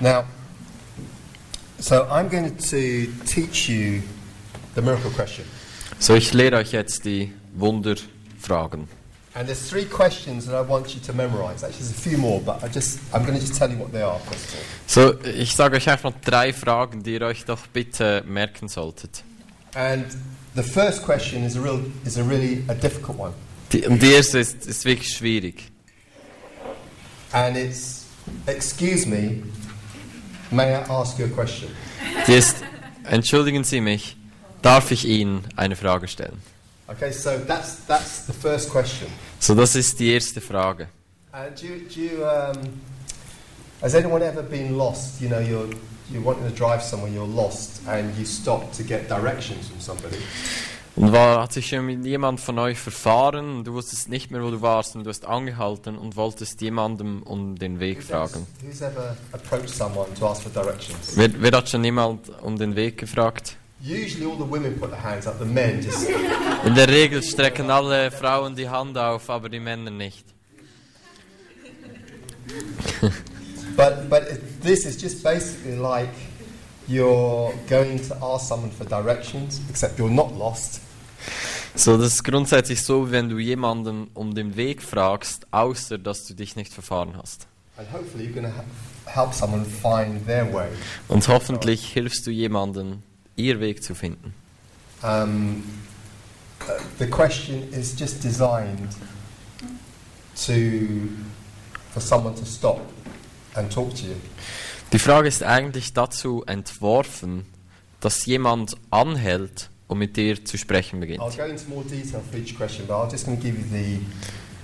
Now, so I'm going to teach you the miracle question. So, ich lehre euch jetzt die Wunderfragen. And there's three questions that I want you to memorize. Actually, there's a few more, but I just I'm going to just tell you what they are first. So, ich sage euch einfach drei Fragen, die ihr euch doch bitte merken solltet. And the first question is a real is a really a difficult one, Die, die erste ist, ist wirklich schwierig. and it's excuse me, may I ask you a question? Die ist, entschuldigen Sie mich, darf ich Ihnen eine Frage stellen? Okay, so that's that's the first question. So, das ist die erste Frage. Uh, do you, do you, um, has anyone ever been lost? You know, you're you're wanting to drive somewhere, you're lost, and you stop to get directions from somebody. Und war, hat sich schon mit jemand von euch verfahren und du wusstest nicht mehr, wo du warst und du hast angehalten und wolltest jemandem um den Weg fragen. ever, who's ever approached someone to ask for directions? Wer, wer hat schon jemand um den Weg gefragt? Usually, all the women put their hands up. The men just In der Regel strecken alle Frauen die Hand auf, aber die Männer nicht. But but this is just basically like you're going to ask someone for directions, except you're not lost. So, das ist grundsätzlich so, wenn du jemanden um den Weg fragst, außer dass du dich nicht verfahren hast. And hopefully you're going to help someone find their way. Und hoffentlich hilfst du jemandem, ihr Weg zu finden. Um, uh, the question is just designed to for someone to stop and talk to you. Die Frage ist eigentlich dazu entworfen, dass jemand anhält und mit dir zu sprechen beginnt. I'll go into more detail for each question, but I'm just going to give you the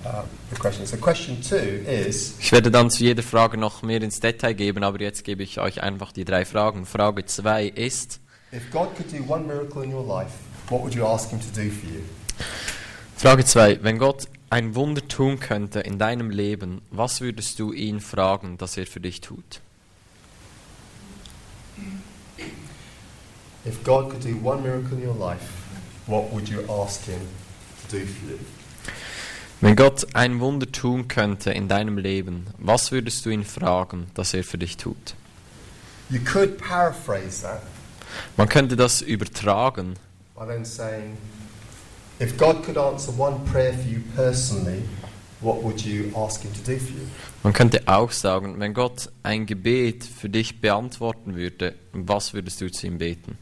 uh, the questions. So question two is Ich werde dann zu jeder Frage noch mehr ins Detail geben, aber jetzt gebe ich euch einfach die drei Fragen. Frage 2 ist, if God could do one miracle in your life, what would you ask Him to do for you? Frage 2, wenn Gott ein Wunder tun könnte in deinem Leben, was würdest du ihn fragen, dass er für dich tut? If God could do one miracle in your life, what would you ask Him to do for you? Wenn Gott ein Wunder tun könnte in deinem Leben, was würdest du ihn fragen, dass er für dich tut? You could paraphrase that Man könnte das übertragen, by then saying, if God could answer one prayer for you personally, what would you ask Him to do for you? man könnte auch sagen, wenn Gott ein Gebet für dich beantworten würde, was würdest du zu ihm beten?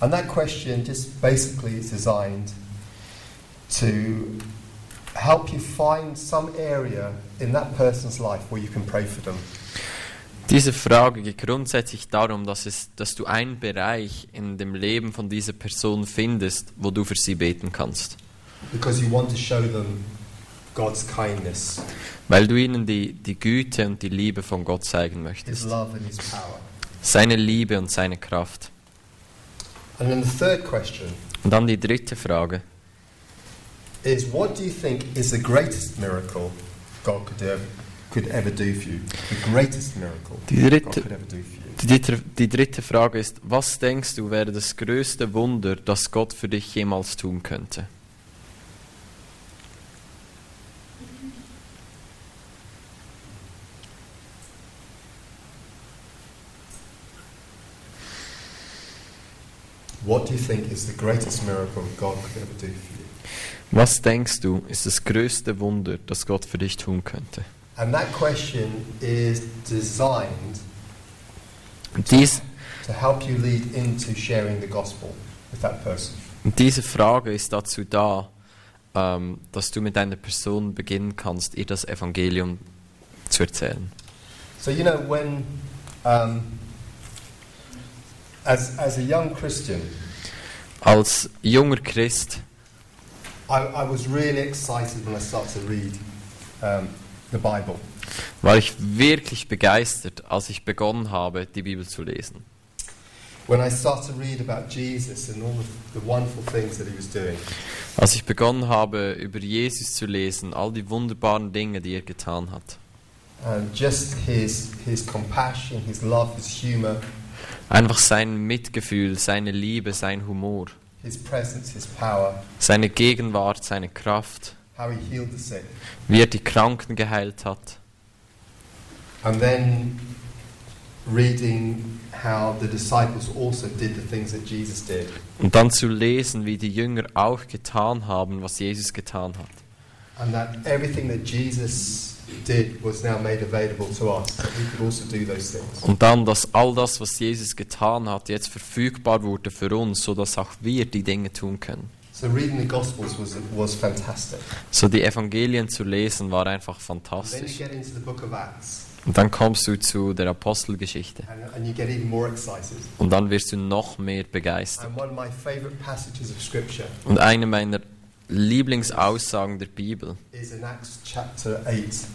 And that question just basically is designed to help you find some area in that person's life where you can pray for them. Diese Frage geht grundsätzlich darum, dass, es, dass du einen Bereich in dem Leben von dieser Person findest, wo du für sie beten kannst. Because you want to show them God's kindness, Weil du ihnen die, die Güte und die Liebe von Gott zeigen His möchtest. love, and His power. Seine Liebe und seine Kraft. And then the third question Und dann die dritte Frage. is what do you think is the greatest miracle God could, do, could ever do for you? The greatest miracle Die God dritte, could ever do for you. die, dritte, die dritte Frage ist, was denkst du wäre das größte Wunder, das Gott für dich jemals tun könnte? What do you think is the greatest miracle God could ever do for you? Was denkst du ist das größte Wunder, das Gott für dich tun könnte? And that question is designed dies, to help you lead into sharing the gospel with that person. Diese Frage ist dazu da, ähm, dass du mit einer Person beginnen kannst, ihr das Evangelium zu erzählen. So you know when, um, as as a young Christian, Als junger Christ I, I was really excited when I started to read um, the Bible. war ich wirklich begeistert, als ich begonnen habe, die Bibel zu lesen. Als ich begonnen habe, über Jesus zu lesen, all die wunderbaren Dinge, die er getan hat. And just his, his compassion, his love, his humor, Einfach sein Mitgefühl, seine Liebe, sein Humor, his presence, his power, seine Gegenwart, seine Kraft, how he healed the sick. wie er die Kranken geheilt hat. And then reading how the disciples also did the things that Jesus did. Und dann zu lesen, wie die Jünger auch getan haben, was Jesus getan hat. And that everything that Jesus did was now made available to us, that we could also do those things. Und dann, dass all das, was Jesus getan hat, jetzt verfügbar wurde für uns, sodass auch wir die Dinge tun können. So reading the Gospels was, was fantastic. So die Evangelien zu lesen war einfach Then you fantastisch. get into the book of Acts, Und dann kommst du zu der Apostelgeschichte. and, and. Und dann wirst du noch mehr begeistert. And one of my favorite passages of Scripture Und eine meiner Lieblingsaussagen der Bibel is in Acts chapter 8,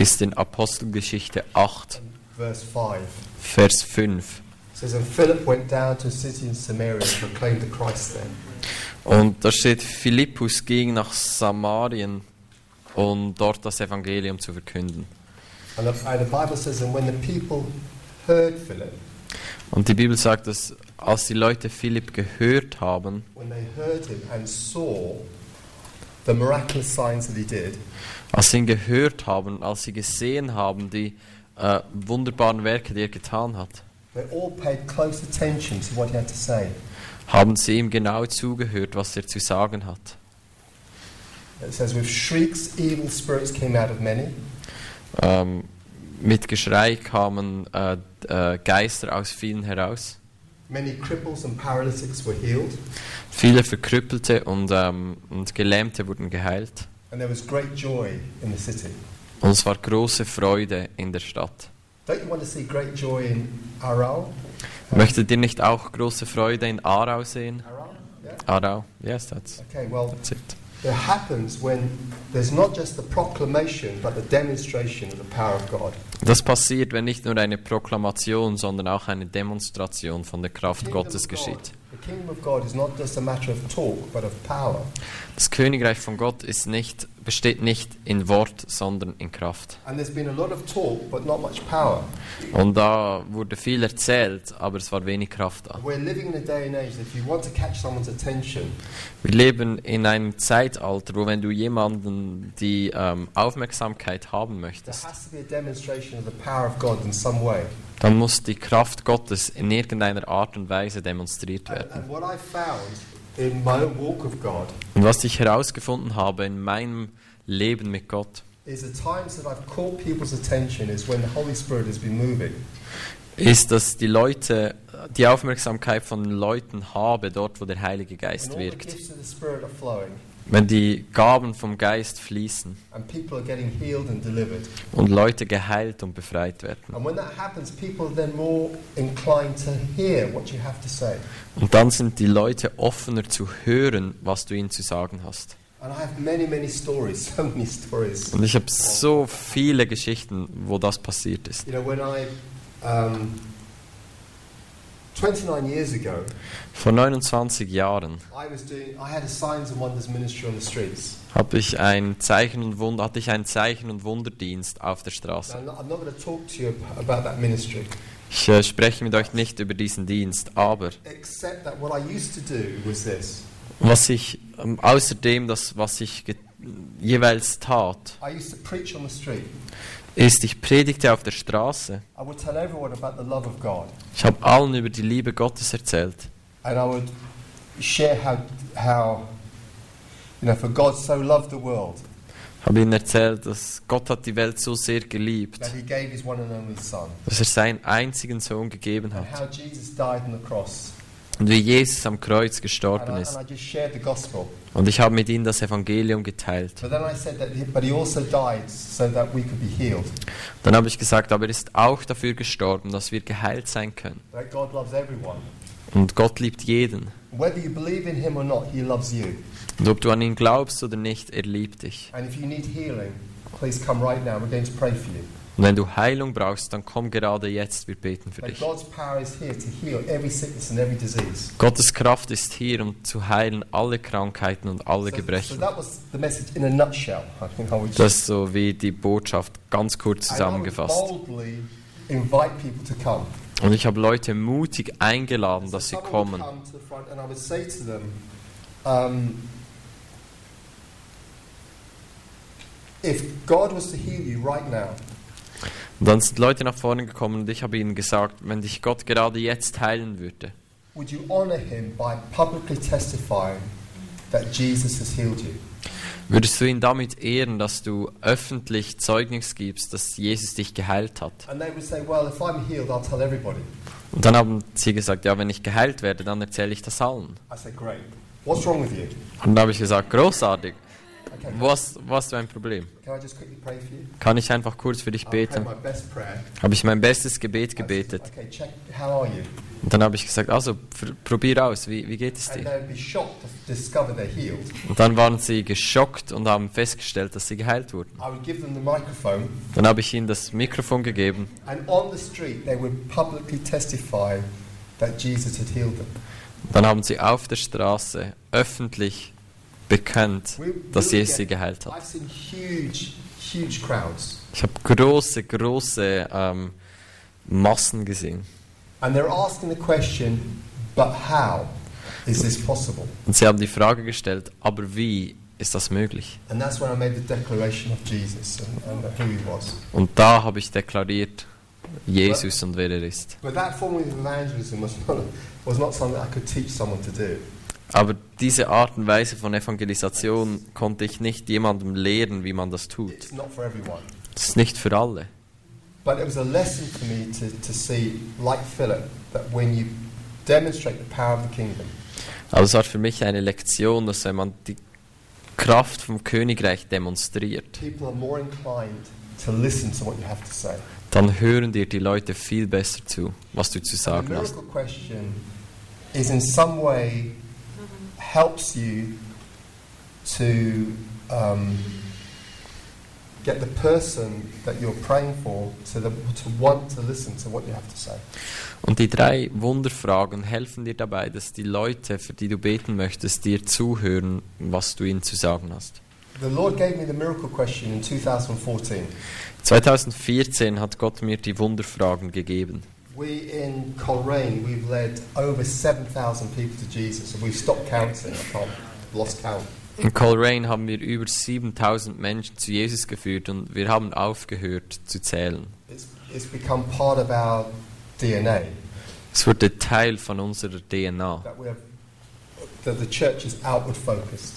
ist in Apostelgeschichte 8, verse 5. Vers 5. It says, And Philip went down to a city in Samaria and proclaimed the Christ there. Und da steht, Philippus ging nach Samarien, um dort das Evangelium zu verkünden. And the, and the Bible says, And when the people heard Philip, Und die Bibel sagt, dass als die Leute Philipp gehört haben, when they heard him and saw the miraculous signs that he did, als sie ihn gehört haben, als sie gesehen haben, die äh, wunderbaren Werke, die er getan hat, they all paid close attention to what he had to say. haben sie ihm genau zugehört, was er zu sagen hat. It says, With shrieks, evil spirits came out of many, Ähm, mit Geschrei kamen äh, äh, Geister aus vielen heraus. many cripples and paralytics were healed, Viele Verkrüppelte und, ähm, und Gelähmte wurden geheilt. And there was great joy in the city. Und es war große Freude in der Stadt. Don't you want to see great joy in Aral? Möchtet ihr nicht auch große Freude in Aarau sehen? Aral? Yeah? Aarau, yes, that's, Okay, well, that's it. it happens when there's not just the proclamation, but the demonstration of the power of God. Das passiert, wenn nicht nur eine Proklamation, sondern auch eine Demonstration von der Kraft Gottes geschieht. Das Königreich von Gott ist nicht besteht nicht in Wort, sondern in Kraft. And talk. Und da wurde viel erzählt, aber es war wenig Kraft da. We're living in a day and age that if you want to catch someone's attention, Wir leben in einem Zeitalter, wo wenn du jemanden die ähm, Aufmerksamkeit haben möchtest, dann muss die Kraft Gottes in irgendeiner Art und Weise demonstriert And, werden. and found in my walk of God Und was ich herausgefunden habe in meinem Leben mit Gott, is the times that I've caught people's attention is when the Holy Spirit has been moving. ist, dass die Leute, die Aufmerksamkeit von den Leuten habe, dort wo der Heilige Geist all the wirkt. gifts of the Spirit are flowing Wenn die Gaben vom Geist fließen and people are getting healed and delivered. und Leute geheilt und befreit werden. Happens. Und dann sind die Leute offener zu hören, was du ihnen zu sagen hast. And I have many, many stories, so many stories. Und ich habe so viele Geschichten, wo das passiert ist. You know, when I, um, 29 years ago, Vor 29 Jahren I was doing, I had a signs and wonders ministry on the streets. habe ich ein Zeichen und Wunder, hatte ich einen Zeichen und Wunderdienst auf der Straße. Ich äh, spreche mit euch nicht über diesen Dienst, aber was ich ähm, außerdem das, was ich jeweils tat, Ist, ich predigte auf der Straße. I would tell everyone about the love of God. Ich habe allen über die Liebe Gottes erzählt. And I would share how, how you know, for God so loved the world Habe ihnen erzählt, dass Gott hat die Welt so sehr geliebt, that he gave his one and only Son. dass er seinen einzigen Sohn gegeben And hat. how Jesus died on the cross. Und wie Jesus am Kreuz And gestorben I, ist. and I just shared the gospel. Und ich habe mit ihnen das Evangelium geteilt. Also. Dann habe ich gesagt, aber er ist auch dafür gestorben, dass wir geheilt sein können. Und Gott liebt jeden. Und ob du an ihn glaubst oder nicht, er liebt dich. And if you need healing, please come right now. We're going to pray for you. Und wenn du Heilung brauchst, dann komm gerade jetzt, wir beten für dich. Gottes Kraft ist hier, um zu heilen alle Krankheiten und alle So, Gebrechen. Das ist so wie die Botschaft ganz kurz zusammengefasst. Und ich habe Leute mutig eingeladen, So dass sie kommen. if God was to heal you right now, Und dann sind Leute nach vorne gekommen und ich habe ihnen gesagt, wenn dich Gott gerade jetzt heilen würde, would you honor him by publicly testifying that Jesus has healed you? würdest du ihn damit ehren, dass du öffentlich Zeugnis gibst, dass Jesus dich geheilt hat? Say, Well, healed. Und dann haben sie gesagt, ja, wenn ich geheilt werde, dann erzähle ich das allen. Said? Und dann habe ich gesagt, großartig. Okay. Was, was du ein Problem? Kann ich einfach kurz für dich beten? Habe ich mein bestes Gebet gebetet. Okay, check. Und dann habe ich gesagt, also pr probier aus, wie, wie geht es dir? Und dann waren sie geschockt und haben festgestellt, dass sie geheilt wurden. I would give them the microphone, Dann habe ich ihnen das Mikrofon gegeben and on the street, they would publicly testify that Jesus had healed them. und dann haben sie auf der Straße öffentlich bekannt, dass Jesus sie geheilt hat. Ich habe große, große ähm, Massen gesehen. And they're asking the question, but how is this possible? Und sie haben die Frage gestellt, aber wie ist das möglich? And that's when I made the declaration of Jesus and, and who he was. Und da habe ich deklariert, Jesus und wer er ist. But that form of evangelism was not, was not something I could teach someone to do. Aber diese Art und Weise von Evangelisation konnte ich nicht jemandem lehren, wie man das tut. Das ist nicht für alle. But it was a lesson for me to, to see, like Philip, that when you demonstrate the power of the kingdom, Aber es war für mich eine Lektion, dass wenn man die Kraft vom Königreich demonstriert, people are more inclined to listen to what you have to say. dann hören dir die Leute viel besser zu, was du zu the sagen hast. miracle question is in some way helps you to um, get the person that you're praying for to, the, to want to listen to what you have to say. Und die drei Wunderfragen helfen dir dabei, dass die Leute, für die du beten möchtest, dir zuhören, was du ihnen zu sagen hast. The Lord gave me the miracle question in 2014. 2014 hat Gott mir die Wunderfragen gegeben. We in Coleraine, we've led over 7,000 people to Jesus, and we've stopped counting. I can't, lost count. In Coleraine haben wir über 7000 Menschen zu Jesus geführt und wir haben aufgehört zu zählen. It's, it's become part of our DNA Es wurde Teil von unserer DNA, that we have, that the church is outward focused,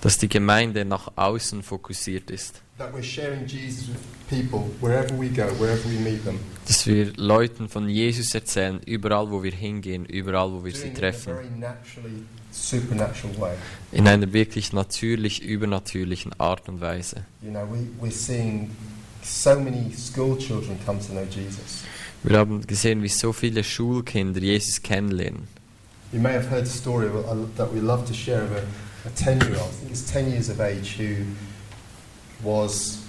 dass die Gemeinde nach außen fokussiert ist, that we're sharing Jesus with people wherever we go, wherever we meet them, dass wir Leuten von Jesus erzählen, überall wo wir hingehen, überall wo wir sie treffen, in einer wirklich natürlich übernatürlichen Art und Weise. You know, we, we're seeing so many school children come to know Jesus. Wir haben gesehen, wie so viele Schulkinder Jesus kennenlernen. You may have heard the story that we love to share of a, a 10 year old, I think he's 10 years of age, who was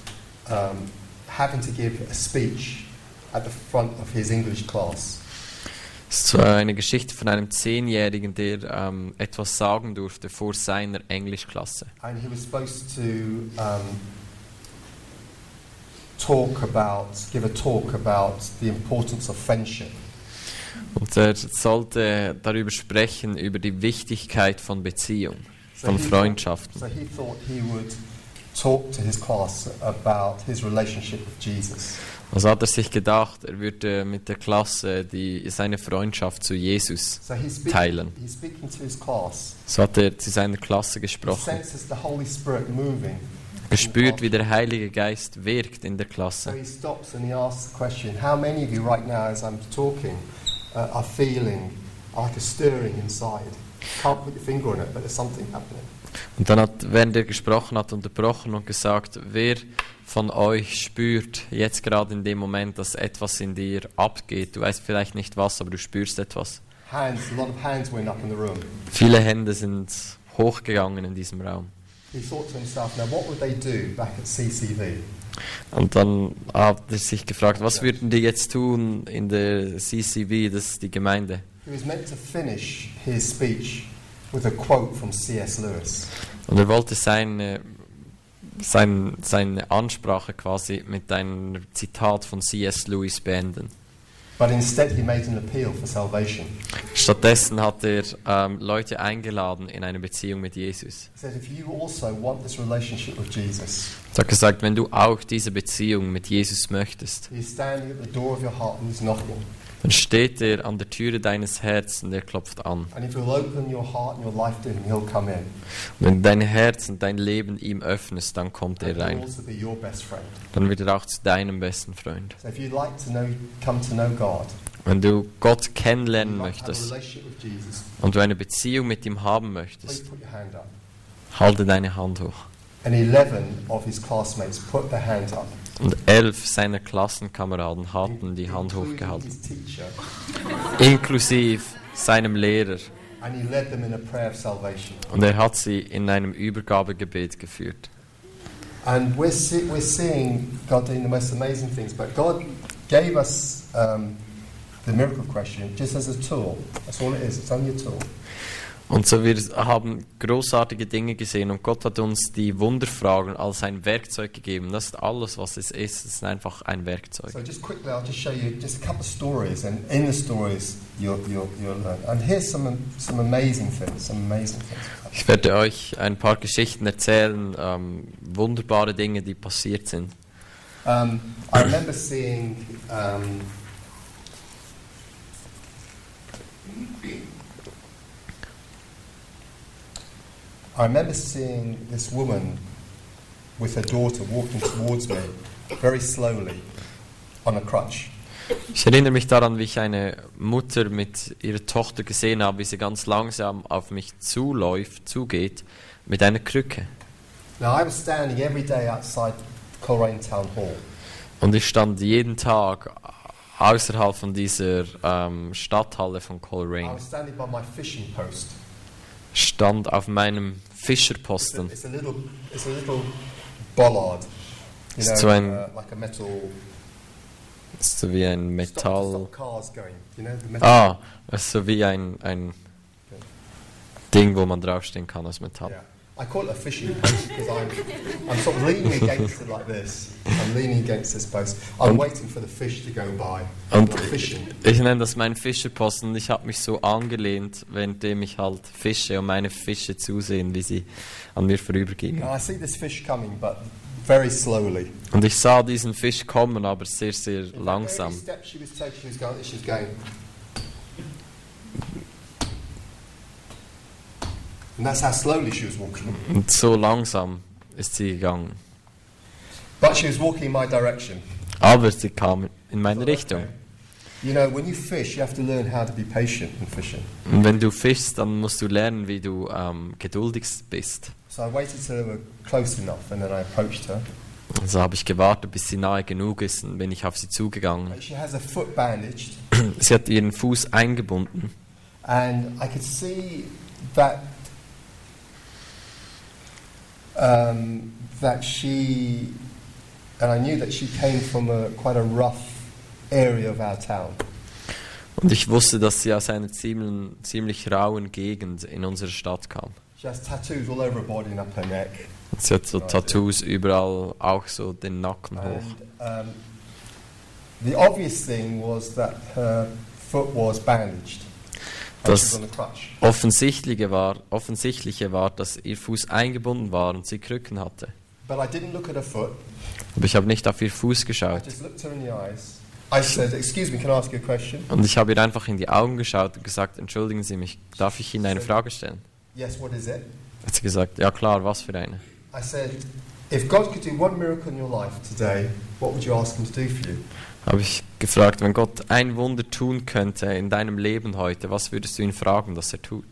um, having to give a speech at the front of his English class. Es war eine Geschichte von einem Zehnjährigen, der ähm, etwas sagen durfte vor seiner Englischklasse. And he was supposed to um, talk about, give a talk about the importance of friendship. Und er sollte darüber sprechen, über die Wichtigkeit von Beziehung, von Freundschaften. So he thought he would talk to his class about his relationship with Jesus. Also hat er sich gedacht, er würde mit der Klasse die, seine Freundschaft zu Jesus teilen. he's speaking to his class. So hat er zu seiner Klasse He gesprochen, gespürt, wie der Heilige Geist wirkt in der Klasse. he stops and he asks the question How many of you, right now, as I'm talking, uh, are feeling like a stirring inside? Can't put your finger on it, but there's something happening. Und dann hat, während er gesprochen hat, unterbrochen und gesagt, wer von euch spürt jetzt gerade in dem Moment, dass etwas in dir abgeht. Du weißt vielleicht nicht was, aber du spürst etwas. Hands, a lot of hands went up in the room. Viele Hände sind hochgegangen in diesem Raum. He thought to himself, Now, what would they do back at CCV? Und dann hat er sich gefragt, was würden die jetzt tun in der CCV, das ist die Gemeinde? He was meant to finish his speech with a quote from C.S. Lewis. Und er wollte seine, sein, seine Ansprache quasi mit einem Zitat von C.S. Lewis beenden. But instead, he made an appeal for salvation. Stattdessen hat er ähm, Leute eingeladen in eine Beziehung mit Jesus. Also want this relationship with Jesus, Er hat gesagt, wenn du auch diese Beziehung mit Jesus möchtest, he's standing at the door of your heart and he's knocking. Dann steht er an der Türe deines Herzens und er klopft an. Him, wenn du dein Herz und dein Leben ihm öffnest, dann kommt And er rein. also. Dann wird er auch zu deinem besten Freund. So if you'd like to know, come to know God, Wenn du Gott kennenlernen möchtest Jesus, und du eine Beziehung mit ihm haben möchtest, halte deine Hand hoch. And 11 of his classmates put their hand up. Und elf seiner Klassenkameraden hatten die Hand hochgehalten, inklusive seinem Lehrer. Und er hat sie in einem Übergabegebet geführt. And we're, see, we're seeing God doing the most amazing things. But God gave us um, the miracle question just as a tool. That's all it is. It's only a tool. Und so wir haben großartige Dinge gesehen und Gott hat uns die Wunderfragen als ein Werkzeug gegeben. Das ist alles, was es ist. Es ist einfach ein Werkzeug. So just quickly, I'll just show you just a couple of stories, and in the stories you'll, you'll, you'll learn. And here's some some amazing things. Some amazing things. Ich werde euch ein paar Geschichten erzählen, ähm, wunderbare Dinge, die passiert sind. Um, I remember seeing. Um, I remember seeing this woman with her daughter walking towards me very slowly on a crutch. Ich erinnere mich daran, wie ich eine Mutter mit ihrer Tochter gesehen habe, wie sie ganz langsam auf mich zuläuft, zugeht, mit einer Krücke. Now, I was standing every day outside Coleraine Town Hall, Und ich stand jeden Tag außerhalb von dieser ähm, Stadthalle von I Coleraine, was standing by my fishing post. Stand auf meinem It's a, Fischerposten. it's a little, it's a little bollard, you know, So ein- uh, like a metal Das ist so wie ein Stop, Metall. stop cars going. You know, metal. Ah, ist so wie ein, ein Ding, wo man draufstehen kann aus Metall. Yeah. I call it a fishing post because I'm, I'm sort of leaning against it like this. I'm leaning against this post. I'm Und- waiting for the fish to go by. Und fishing. ich nenne das meinen Fischerposten und ich habe mich so angelehnt, währenddem ich halt fische und meine Fische zusehen, wie sie an mir vorübergingen. I see this fish coming, but very slowly. Und ich sah diesen Fisch kommen, aber sehr, sehr langsam. Step she was taking, she was going. She was going. And that's how slowly she was walking. Und so langsam ist sie gegangen. But she was walking in my direction. Aber sie kam in meine Richtung. okay. You know, when you fish, you have to learn how to be patient in fishing. Und wenn du fischst, dann musst du lernen, wie du ähm, geduldig bist. So I waited till they were close enough, and then I approached her. Also habe ich gewartet, bis sie nahe genug ist und bin ich auf sie zugegangen. She has her foot bandaged, Sie hat ihren Fuß eingebunden and I could see that um, that she, and I knew that she came from a quite a rough area of our town. und ich wusste, dass sie aus einer ziemlich, ziemlich rauen Gegend in unsere Stadt kam. She has tattoos all over her body and up her neck. Und sie hat so Tattoos überall, auch so den Nacken hoch. And um, the obvious thing was that her foot was bandaged. Das-. Offensichtliche war, offensichtliche war, dass ihr Fuß eingebunden war und sie Krücken hatte. But I didn't look at her foot. Aber ich habe nicht auf ihr Fuß geschaut. Und ich habe ihr einfach in die Augen geschaut und gesagt, entschuldigen Sie mich, darf ich Ihnen eine Frage stellen? Yes. What is it? Hat sie gesagt, ja klar, was für eine? I said, "If God could do one miracle in your life today, what would you ask Him to do for you?" Habe ich gefragt, wenn Gott ein Wunder tun könnte in deinem Leben heute, was würdest du ihn fragen, dass er tut?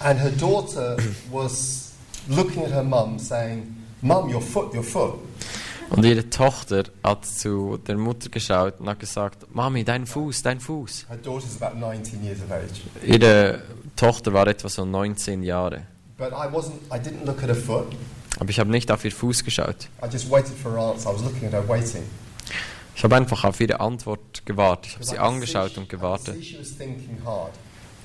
And her daughter was looking at her mum, saying, "Mum, your foot, your foot." Und ihre Tochter hat zu der Mutter geschaut und hat gesagt, Mami, dein Fuß, dein Fuß. Her daughter's about 19 years of age. Ihre Tochter war etwa so 19 Jahre. But I wasn't. I didn't look at her foot. Aber ich habe nicht auf ihr Fuß geschaut. I just waited for her answer. I was looking at her, waiting. Ich habe einfach auf ihre Antwort gewartet. Ich habe sie angeschaut und gewartet,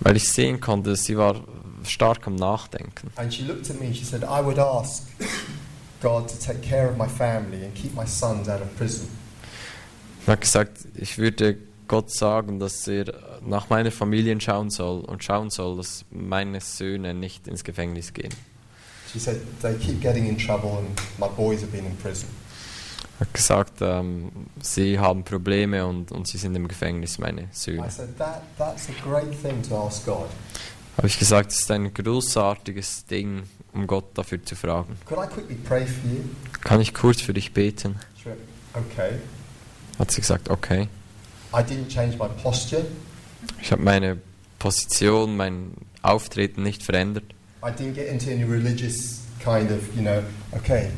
weil ich sehen konnte, sie war stark am Nachdenken. And she looked at me and she said, I would ask God to take care of my family and keep my sons out of prison. Und hat gesagt, ich würde Gott sagen, dass er nach meiner Familie schauen soll und schauen soll, dass meine Söhne nicht ins Gefängnis gehen. She said, they keep getting in trouble and my boys have been in prison. Er hat gesagt, ähm, sie haben Probleme und, und sie sind im Gefängnis, meine Söhne. that. Habe ich gesagt, es ist ein großartiges Ding, um Gott dafür zu fragen. Could I quickly pray for you? Kann ich kurz für dich beten? Okay. Hat sie gesagt, okay. I didn't change my posture. Ich habe meine Position, mein Auftreten nicht verändert. I didn't get into any religious kind of, you know, okay,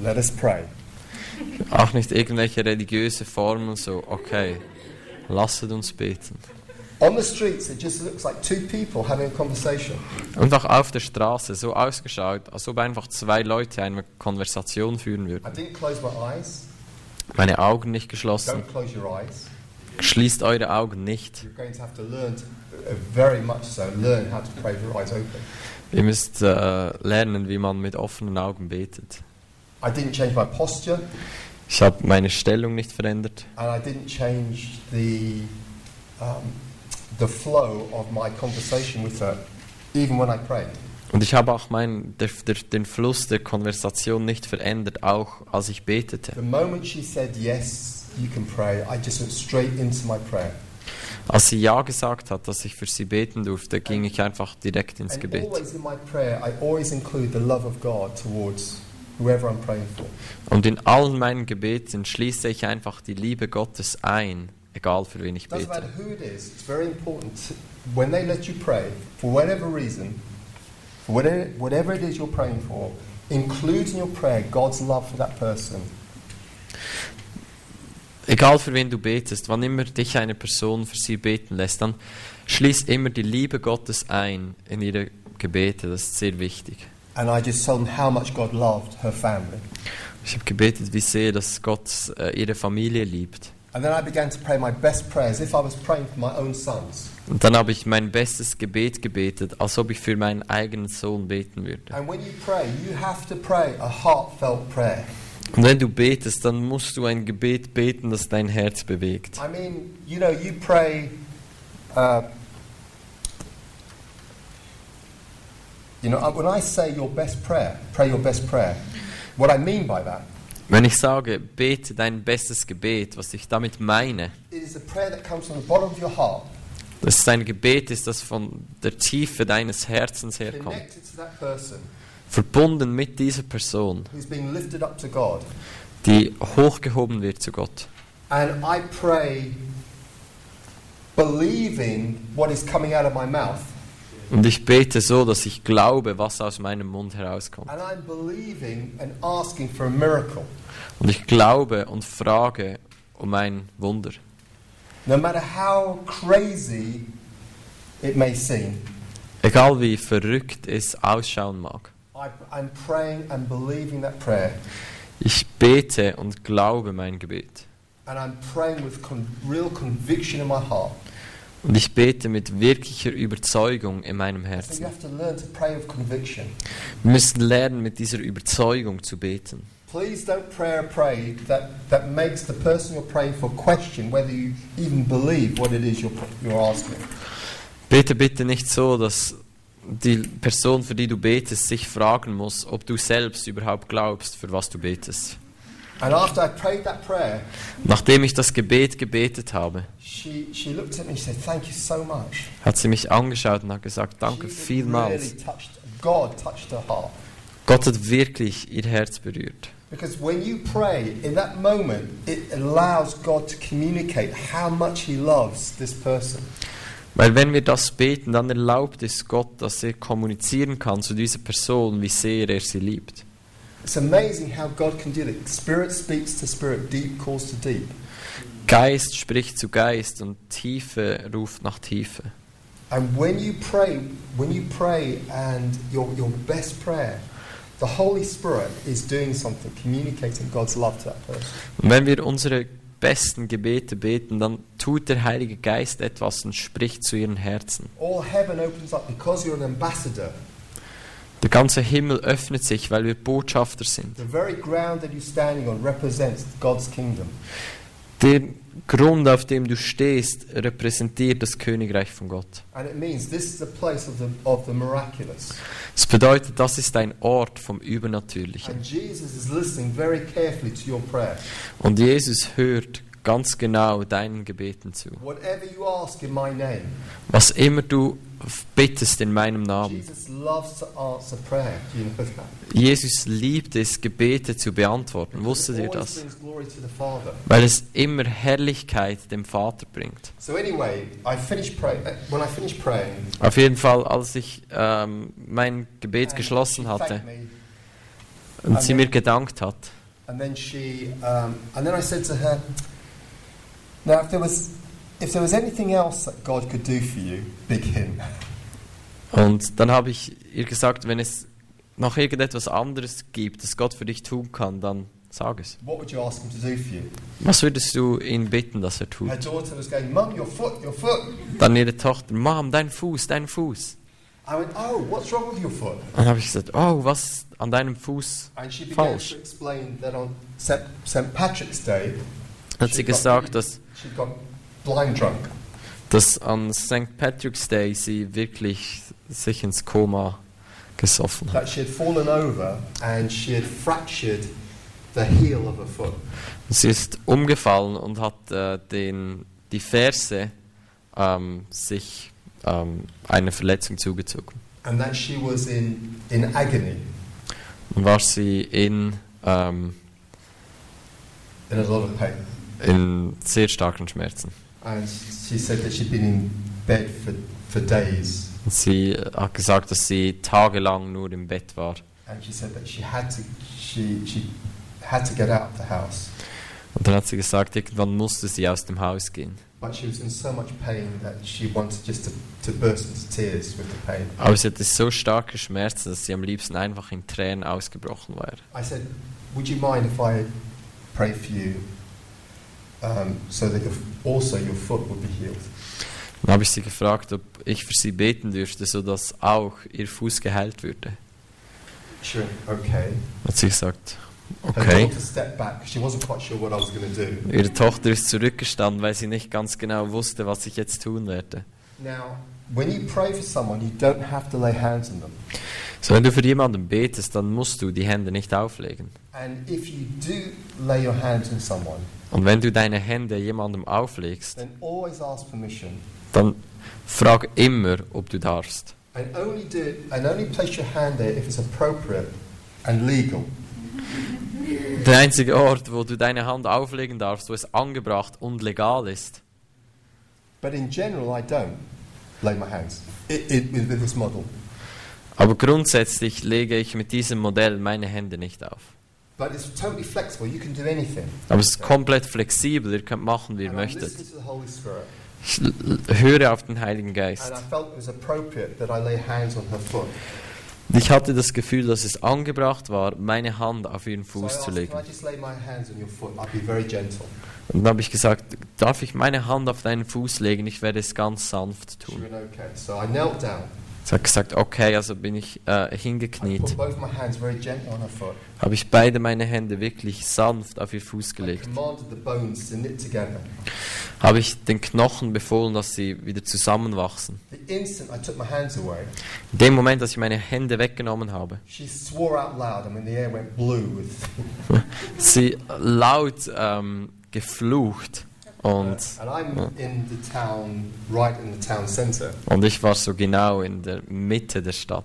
let us pray. Auch nicht irgendwelche religiöse Formen, so, okay, lasset uns beten. On the streets, it just looks like two people having a conversation. Und auch auf der Straße so ausgeschaut, als ob einfach zwei Leute eine Konversation führen I würden. didn't close my eyes. Meine Augen nicht geschlossen. Don't close your eyes. Schließt eure Augen nicht. You're going to have to learn, to, uh, very much so, learn how to pray with your eyes open. Ihr müsst äh, lernen, wie man mit offenen Augen betet. Ich habe meine Stellung nicht verändert. and I didn't change the, um, the flow of my conversation with her, even when I prayed. Und ich habe auch mein, der, der, den Fluss der Konversation nicht verändert, auch als ich betete. The moment she said, Yes, you can pray, I just went straight into my prayer. Als sie Ja gesagt hat, dass ich für sie beten durfte, ging ich einfach direkt ins And Gebet. always in my prayer, I always include the love of God towards whoever I'm praying for. Und in allen meinen Gebeten schließe ich einfach die Liebe Gottes ein, egal für wen ich Doesn't matter bete. who it is, it's very important when they let you pray, for whatever reason, for whatever, whatever it is you're praying for, include in your prayer God's love for that person. Egal für wen du betest, wann immer dich eine Person für sie beten lässt, dann schließ immer die Liebe Gottes ein in ihre Gebete. Das ist sehr wichtig. And I just told them how much God loved her family. Ich habe gebetet, wie sehr, dass Gott äh, ihre Familie liebt. And then I began to pray my best prayer as if I was praying for my own sons. Und dann habe ich mein bestes Gebet gebetet, als ob ich für meinen eigenen Sohn beten würde. And when you pray, you have to pray a heartfelt prayer. Und wenn du betest, dann musst du ein Gebet beten, das dein Herz bewegt. I mean, you know, you pray. Uh, you know, when I say your best prayer, pray your best prayer, what I mean by that, Wenn ich sage, bete dein bestes Gebet, was ich damit meine, it is a prayer that comes from the bottom of your heart, das ist ein Gebet, ist das von der Tiefe deines Herzens herkommt. Verbunden mit dieser Person, die hochgehoben wird zu Gott. And I pray believing what is coming out of my mouth. Und ich bete so, dass ich glaube, was aus meinem Mund herauskommt. And I'm believing and asking for a miracle. Und ich glaube und frage um ein Wunder. No matter how crazy it may seem, Egal wie verrückt es ausschauen mag. I'm praying and believing that prayer. Ich bete und glaube mein Gebet. And I'm praying with con- real conviction in my heart. Und ich bete mit wirklicher Überzeugung in meinem Herzen. Wir müssen lernen, mit dieser Überzeugung zu beten. Please don't pray prayer that, that makes the person you're praying for question whether you even believe what it is you're, you're asking. Bete bitte nicht so, dass die Person, für die du betest, sich fragen muss, ob du selbst überhaupt glaubst, für was du betest. Nachdem ich das Gebet gebetet habe, she, she looked at me and she said, Thank you so much. hat sie mich angeschaut und hat gesagt, danke vielmals. Really touched, God touched her heart. Gott hat wirklich ihr Herz berührt. Because when you pray, in that moment, it allows God to communicate how much He loves this person. Weil wenn wir das beten, dann erlaubt es Gott, dass er kommunizieren kann zu dieser Person, wie sehr er sie liebt. It's amazing how God can do that. Spirit speaks to spirit, deep calls to deep. Geist spricht zu Geist und Tiefe ruft nach Tiefe. And when you pray, when you pray and your, your best prayer, the Holy Spirit is doing something, communicating God's love to that person. Und wenn wir unsere besten Gebete beten, dann tut der Heilige Geist etwas und spricht zu ihren Herzen. All heaven opens up because you're an ambassador. Der ganze Himmel öffnet sich, weil wir Botschafter sind. The very ground that you're standing on represents God's kingdom. Der Grund, auf dem du stehst, repräsentiert das Königreich von Gott. And it means this is a place of the, of the miraculous. Es bedeutet, das ist ein Ort vom Übernatürlichen. And Jesus is listening very carefully to your prayer. Und Jesus hört ganz genau deinen Gebeten zu. Whatever you ask in my name, Was immer du bittest in meinem Namen. Jesus liebt es, Gebete zu beantworten. Wusstet ihr das? Weil es immer Herrlichkeit dem Vater bringt. Praying, Auf jeden Fall, als ich ähm, mein Gebet geschlossen hatte und sie mir gedankt hat, and then she, um, and then I said to her, "Now, if there was, if there was anything else that God could do for you, big him. und dann habe ich ihr gesagt, wenn es noch irgendetwas anderes gibt, das Gott für dich tun kann, dann sag es. What would you ask him to do for you?" Was würdest du ihn bitten, dass er tut? Going, "Mum, your foot, your foot." Dann ihre Tochter, Mom, dein Fuß, dein Fuß. I went, "Oh, what's wrong with your foot?" Dann habe ich gesagt, oh, was an deinem Fuß? Falsch. to explain that on St. St. Patrick's Day, Hat sie gesagt, dass, blind drunk. dass an St. Patrick's Day sie wirklich sich ins Koma gesoffen hat. That she had fallen over and she had fractured the heel of her foot. Sie ist umgefallen und hat äh, den, die Ferse ähm, sich ähm, eine Verletzung zugezogen. And that she was in, in agony, Und war sie in, ähm, in a lot of pain. in sehr starken Schmerzen. And she said that she'd been in bed for, for days. Und sie hat gesagt, dass sie tagelang nur im Bett war. And she said that she had to, she, she had to get out of the house. Und dann hat sie gesagt, irgendwann musste sie aus dem Haus gehen. But she was in so much pain that she wanted just to, to burst into tears with the pain. Aber sie hatte so starke Schmerzen, dass sie am liebsten einfach in Tränen ausgebrochen wäre. I said, Would you mind if I pray for you um, so that your, also your foot would be healed? Dann habe ich sie gefragt, ob ich für sie beten dürfte, sodass auch ihr Fuß geheilt würde. Went, Okay. Hat sie gesagt, okay. sure. Ihre Tochter ist zurückgestanden, weil sie nicht ganz genau wusste, was ich jetzt tun werde. Now, when you pray for someone, you don't have to lay hands on them. So, wenn du für jemanden betest, dann musst du die Hände nicht auflegen. And if you do lay your hands on someone, Und wenn du deine Hände jemandem auflegst, then always ask permission dann frag immer, ob du darfst. and only do and only place your hand there if it's appropriate and legal. Der einzige Ort, wo du deine Hand auflegen darfst, wo es angebracht und legal ist. But in general, I don't lay my hands i i with, with this model. Aber grundsätzlich lege ich mit diesem Modell meine Hände nicht auf. But it's totally flexible. You can do anything. Aber es ist komplett flexibel, ihr könnt machen, wie ihr And möchtet. Ich höre auf den Heiligen Geist. I felt it was appropriate that I lay hands on her foot. Und Ich hatte das Gefühl, dass es angebracht war, meine Hand auf ihren So Fuß zu asked, legen. Und dann habe ich gesagt, darf ich meine Hand auf deinen Fuß legen? Ich werde es ganz sanft tun. okay. So I knelt down. Sie hat gesagt, okay, also bin ich äh, hingekniet. Habe ich beide meine Hände wirklich sanft auf ihr Fuß gelegt. Habe ich den Knochen befohlen, dass sie wieder zusammenwachsen. The instant I took my hands away, In dem Moment, dass ich meine Hände weggenommen habe, she swore out loud. I mean, the air went blue with. sie laut ähm, geflucht und, and I'm in the town, right in the town centre. und ich war so genau in der Mitte der Stadt.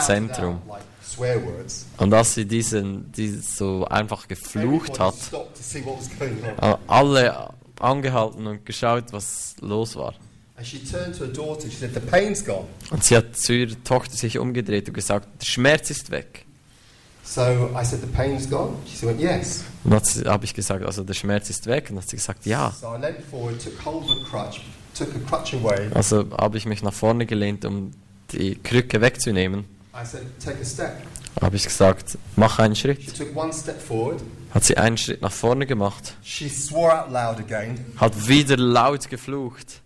Zentrum. out like swear words, Und als sie diesen, diesen so einfach geflucht hat, alle angehalten und geschaut, was los war. And she turned to her daughter. She said, "The pain's gone." Und sie hat zu ihrer Tochter sich umgedreht und gesagt, der Schmerz ist weg. So I said, "The pain's gone." She went, "Yes." Und dann habe ich gesagt, also der Schmerz ist weg. Und dann hat sie gesagt, ja. So I leant forward, took hold of a crutch, took a crutch away. Also habe ich mich nach vorne gelehnt, um die Krücke wegzunehmen. I said, "Take a step." Habe ich gesagt, mach einen She Schritt. took one step forward. Hat sie einen Schritt nach vorne gemacht, She swore out loud again, hat wieder laut geflucht.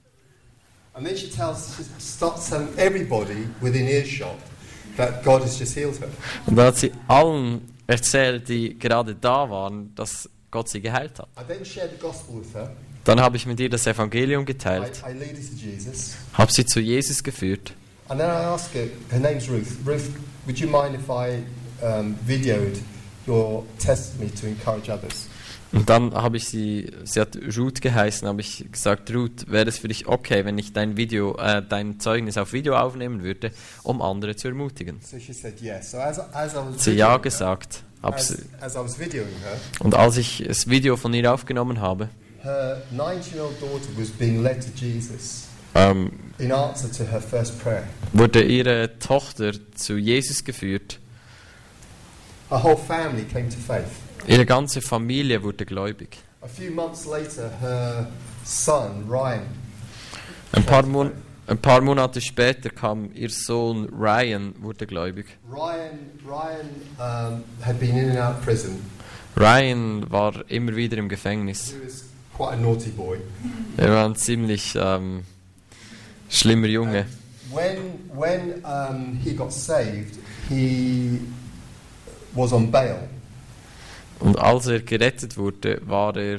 and then she tells, she starts telling everybody within earshot that God has just healed her. Und dann hat sie allen erzählt, die gerade da waren, dass Gott sie geheilt hat. I then shared the gospel with her. Dann habe ich mit ihr das Evangelium I, geteilt, I lead her to Jesus. habe sie zu Jesus geführt And then I asked her, her name's Ruth. Ruth, would you mind if I um, videoed your testimony to encourage others? Und dann habe ich sie, sie hat Ruth geheißen, habe ich gesagt, Ruth, wäre es für dich okay, wenn ich dein Video, äh, dein Zeugnis auf Video aufnehmen würde, um andere zu ermutigen? So she said yes. So as, as I was Sie ja videoing her, gesagt. As, as I was videoing her, und als ich das Video von ihr aufgenommen habe, her 19-year-old daughter was being led to Jesus ähm, in answer to her first prayer. wurde ihre Tochter zu Jesus geführt. Her whole family came to faith. Ihre ganze Familie wurde gläubig. A few months later, her son, Ryan, Ein paar, ein paar Monate später kam ihr Sohn Ryan, wurde gläubig. Ryan, Ryan um, had been in and out of prison. Ryan war immer wieder im Gefängnis. Er war ein ziemlich ähm, schlimmer Junge. When, when um, he got saved, he was on bail Und als er gerettet wurde, war er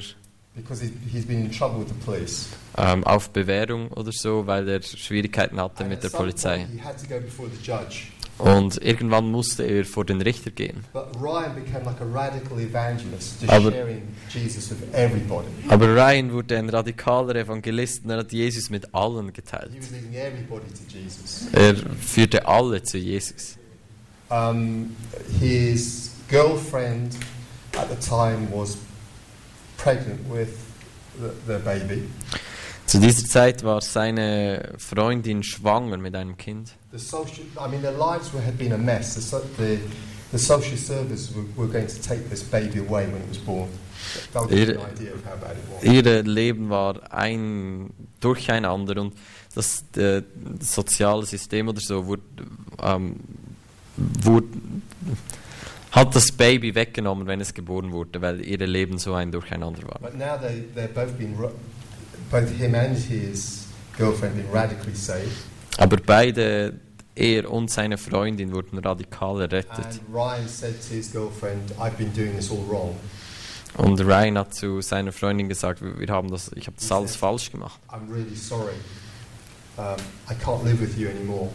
because he, he's been in trouble with the police. ähm, auf Bewährung oder so, weil er Schwierigkeiten hatte And mit der Polizei. point, he had to go before the judge. Und irgendwann musste er vor den Richter gehen. But Ryan became like a radical evangelist, just Aber-. Aber Ryan wurde ein radikaler Evangelist und er hat Jesus mit allen geteilt. Er führte alle zu Jesus. Um, his girlfriend at the time was pregnant with the, the baby. Zu dieser Zeit war seine Freundin schwanger mit einem Kind. The social, I mean, their lives were, had been a mess. The, the, the social services were, were going to take this baby away when it was born. Ihr Leben war ein Durcheinander und das, äh, das soziale System oder so wurde, ähm, wurde, hat das Baby weggenommen, wenn es geboren wurde, weil ihr Leben so ein Durcheinander war. But now they, they've both been, ra- both him and his girlfriend been radically saved. Aber beide, er und seine Freundin, wurden radikal errettet. And Ryan said to his girlfriend, I've been doing this all wrong. Und Ryan hat zu seiner Freundin gesagt, wir wir haben das, ich habe das alles falsch gemacht. I'm really sorry. Um, I can't live with you anymore.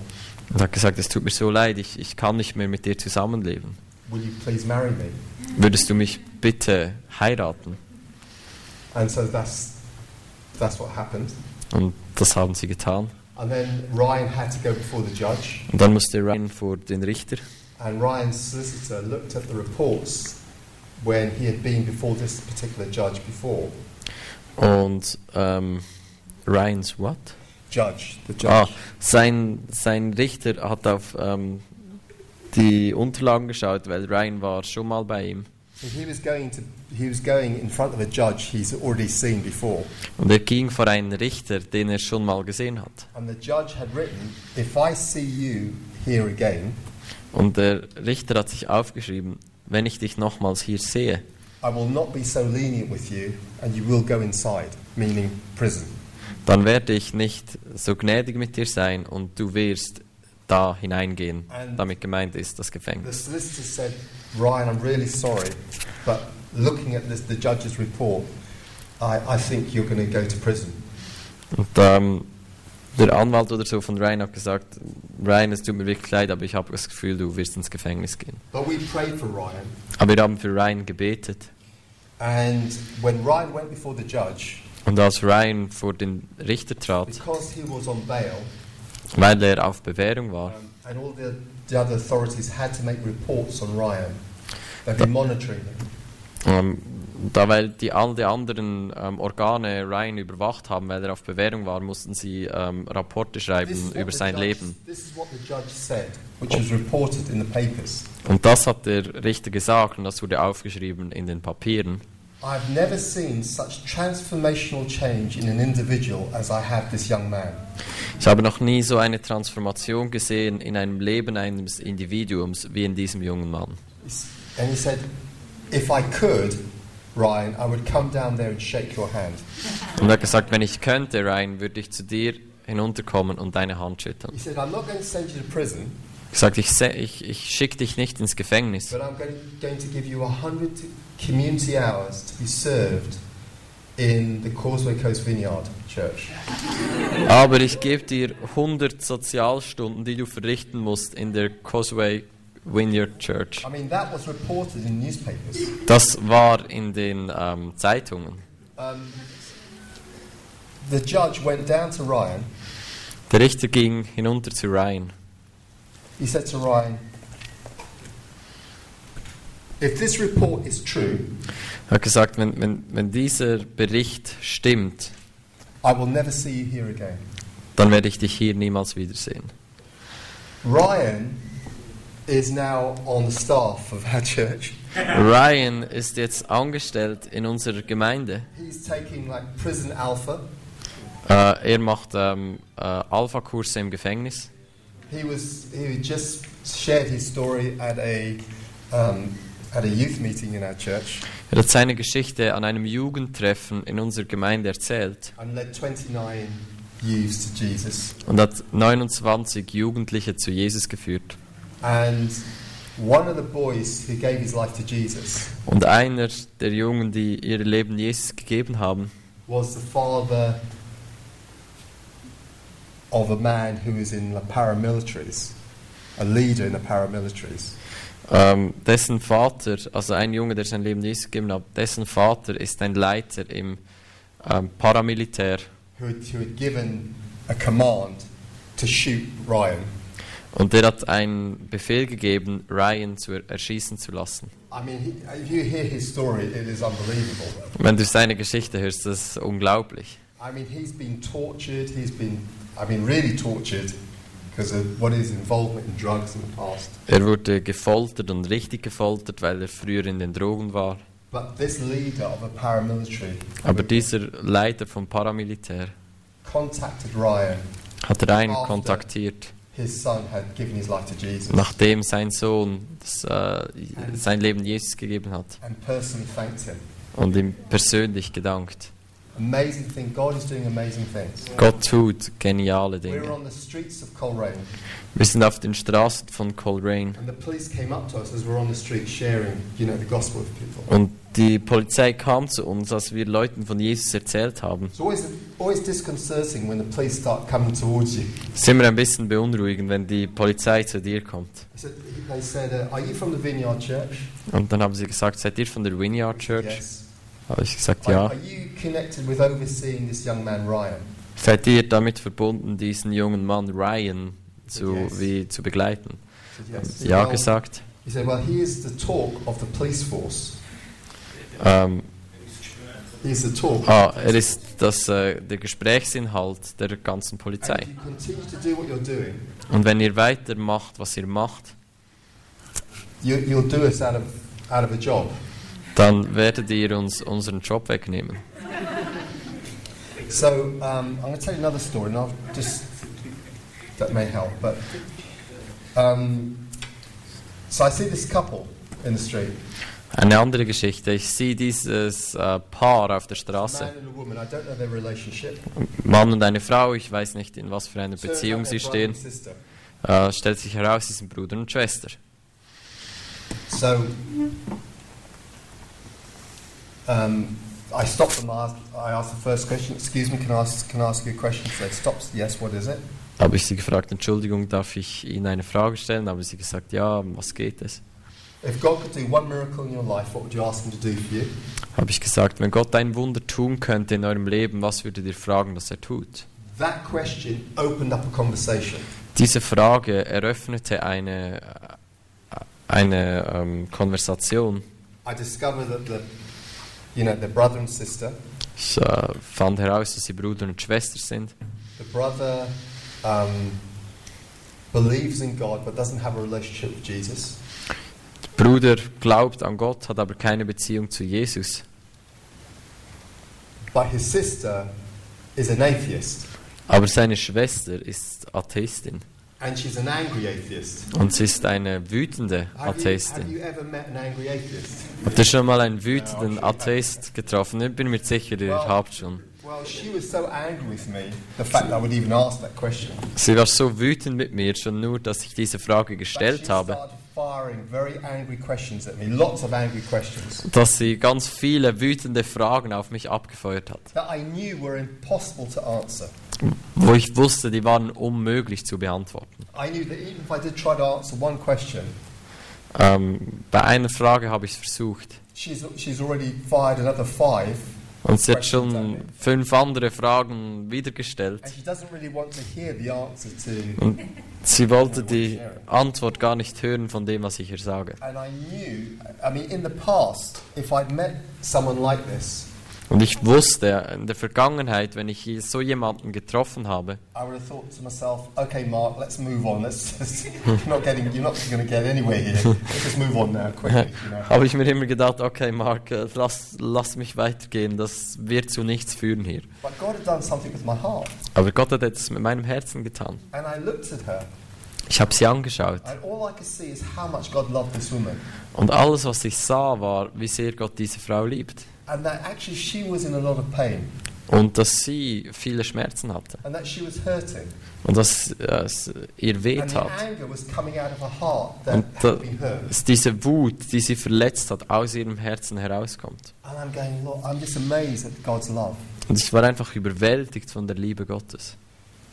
Und hat gesagt, es tut mir so leid, ich, ich kann nicht mehr mit dir zusammenleben. Will you please marry me? Würdest du mich bitte heiraten? And so that's, that's what happened. Und das haben sie getan. And then Ryan had to go before the judge. Und dann musste Ryan vor den Richter. And Ryan's solicitor looked at the reports when he had been before this particular judge before. Und ähm, Ryans what? Judge, the judge. Ah, sein, sein Richter hat auf ähm, die Unterlagen geschaut, weil Ryan war schon mal bei ihm. Und er ging vor einen Richter, den er schon mal gesehen hat. And the judge had written, if I see you here again, Und der Richter hat sich aufgeschrieben, wenn ich dich nochmals hier sehe, I will not be so lenient with you and you will go inside, meaning prison. dann werde ich nicht so gnädig mit dir sein und du wirst da hineingehen. And- Damit gemeint ist das The Gefängnis. solicitor said, Ryan, I'm really sorry, but looking at this, the judge's report, I, I think you're going to go to prison. Und ähm, der Anwalt oder so von Ryan hat gesagt, Ryan, es tut mir wirklich leid, aber ich habe das Gefühl, du wirst ins Gefängnis gehen. But we prayed for Ryan, Aber wir haben für Ryan gebetet. and when Ryan went before the judge, Und als Ryan vor den Richter trat, because he was on bail, weil er auf Bewährung war, um, and all the, the other authorities had to make reports on Ryan, they've been monitoring him. ähm, da weil die all die anderen ähm, Organe Ryan überwacht haben, weil er auf Bewährung war, mussten sie ähm, Rapporte schreiben über sein judge, Leben. said. Und das hat der Richter gesagt und das wurde aufgeschrieben in den Papieren. I've never seen such transformational change in an individual as I have this young man. Ich habe noch nie so eine Transformation gesehen in einem Leben eines Individuums wie in diesem jungen Mann. And he said, if I could, Ryan, I would come down there and shake your hand. Und er hat gesagt, wenn ich könnte, Ryan, würde ich zu dir hinunterkommen und deine Hand schütteln. He said, I'm not going to send you to prison, gesagt, ich, ich, ich schicke dich nicht ins Gefängnis, but I'm going, going to give you 100 community hours to be served in the Causeway Coast Vineyard Church. aber ich gebe dir 100 Sozialstunden, die du verrichten musst in der Causeway Vineyard Church. I mean, that was reported in newspapers. Das war in den ähm, Zeitungen. Um, the judge went down to Ryan. Der Richter ging hinunter zu Ryan. He said to Ryan, If this report is true, Er hat gesagt, wenn, wenn, wenn dieser Bericht stimmt, I will never see you here again. dann werde ich dich hier niemals wiedersehen. Ryan is now on the staff of our church. Ryan ist jetzt angestellt in unserer Gemeinde. He's taking like prison alpha. Äh, er macht ähm, äh, Alpha-Kurse im Gefängnis. He was he just shared his story at a um, at a youth meeting in our church Er hat seine Geschichte an einem Jugendtreffen in unserer Gemeinde erzählt and led 29 youths to Jesus. und hat 29 Jugendliche zu Jesus geführt. And one of the boys who gave his life to Jesus Und einer der Jungen, die ihr Leben Jesus gegeben haben, was the father of a man who was in the paramilitaries, a leader in the paramilitaries. ähm, dessen Vater, also ein Junge, der sein Leben Jesus gegeben hat, dessen Vater ist ein Leiter im ähm, Paramilitär Who had, who had given a command to shoot Ryan. und der hat einen Befehl gegeben, Ryan zu er erschießen zu lassen. I mean, he, if you hear his story, it is unbelievable. Wenn du seine Geschichte hörst, das ist unglaublich. I mean, he's been tortured. He's been, I mean, really tortured because of what his involvement in drugs in the past. Er wurde gefoltert und richtig gefoltert, weil er früher in den Drogen war. But this leader of a paramilitary Aber dieser Leiter vom Paramilitär contacted Ryan. hat Ryan kontaktiert, His son had given his life to Jesus nachdem sein Sohn das, äh, sein Leben Jesus gegeben hat and personally thanked him. und ihm persönlich gedankt. Amazing thing. God is doing amazing things. Gott tut geniale Dinge. were on the streets of Coleraine, Wir sind auf den Straßen von Coleraine and the police came up to us as we we're on the street sharing, you know, the gospel with people. und die Polizei kam zu uns, als wir Leuten von Jesus erzählt haben. It's always, always disconcerting when the police start coming towards you. Es ist immer ein bisschen beunruhigend, wenn die Polizei zu dir kommt. They said, uh, "Are you from the Vineyard Church?" Und dann haben sie gesagt, seid ihr von der Vineyard Church? Yes. Habe ich gesagt, Are, ja. are you connected with overseeing this young man Ryan? Seid ihr damit verbunden, diesen jungen Mann Ryan zu, Yes. wie, zu begleiten? Yes. Ja gesagt. He said, "Well, he is the talk of the police force. Ähm, He is the talk." ah, er ist das, äh, der Gesprächsinhalt der ganzen Polizei. And if you continue to do what you're doing, Und wenn ihr weitermacht, was ihr macht, you, you'll do us out of out of a job. dann werdet ihr uns unseren Job wegnehmen. So um, I'm going to tell you another story, and I'll just that may help. But um, so I see this couple in the street, Eine andere Geschichte. Ich sehe dieses äh, Paar auf der Straße. Mann und eine Frau, ich weiß nicht, in was für einer Beziehung sie stehen. Äh, stellt sich heraus, sie sind Bruder und Schwester. So um, I stopped them. I asked, the first question. Excuse me, can I ask, can I ask you a question? So they stopped. Yes, what is it? Habe ich sie gefragt, Entschuldigung, darf ich Ihnen eine Frage stellen? Habe sie gesagt, ja, was geht es? If God could do one miracle in your life, what would you ask Him to do for you? Habe ich gesagt, wenn Gott ein Wunder tun könnte in eurem Leben, was würdet ihr fragen, dass er tut? That question opened up a conversation. Diese Frage eröffnete eine, eine ähm, Konversation. I discovered that the, you know, the brother and sister. Ich äh, fand heraus, dass sie Bruder und Schwester sind. The brother um, believes in God but doesn't have a relationship with Jesus. Der Bruder glaubt an Gott, hat aber keine Beziehung zu Jesus. But his sister is an atheist, Aber seine Schwester ist Atheistin. And she's an angry atheist. Und sie ist eine wütende Atheistin. Habt ihr schon mal einen wütenden Atheist getroffen? Ich bin mir sicher, ihr Well- habt schon. Sie war so wütend mit mir, schon nur, dass ich diese Frage gestellt habe, dass sie ganz viele wütende Fragen auf mich abgefeuert hat, wo ich wusste, die waren unmöglich zu beantworten. I knew that even if I did try to answer one question, Ähm, bei einer Frage habe ich es versucht she's, she's already fired another five, und sie hat schon fünf andere Fragen wieder gestellt. and she doesn't really. Und sie wollte die Antwort gar nicht hören von dem, was ich ihr sage. And I knew, I mean, in the past, if I'd met someone like this, Und ich wusste in der Vergangenheit, wenn ich so jemanden getroffen habe, myself, okay, Mark, let's. Let's getting, now, quickly. You know. habe ich mir immer gedacht, okay Mark, äh, lass, lass mich weitergehen, das wird zu nichts führen hier. But God had done something with my heart, Aber Gott hat etwas mit meinem Herzen getan. and I looked at her, Ich habe sie angeschaut and all I could see is how much God loved this woman, und alles, was ich sah, war, wie sehr Gott diese Frau liebt. And that actually she was in a lot of pain, Und dass sie viele Schmerzen hatte and that she was hurting, und dass äh, es ihr weh tat. Und dass diese Wut, die sie verletzt hat, aus ihrem Herzen herauskommt. And I'm going, Lord, I'm just amazed at God's love. Und ich war einfach überwältigt von der Liebe Gottes.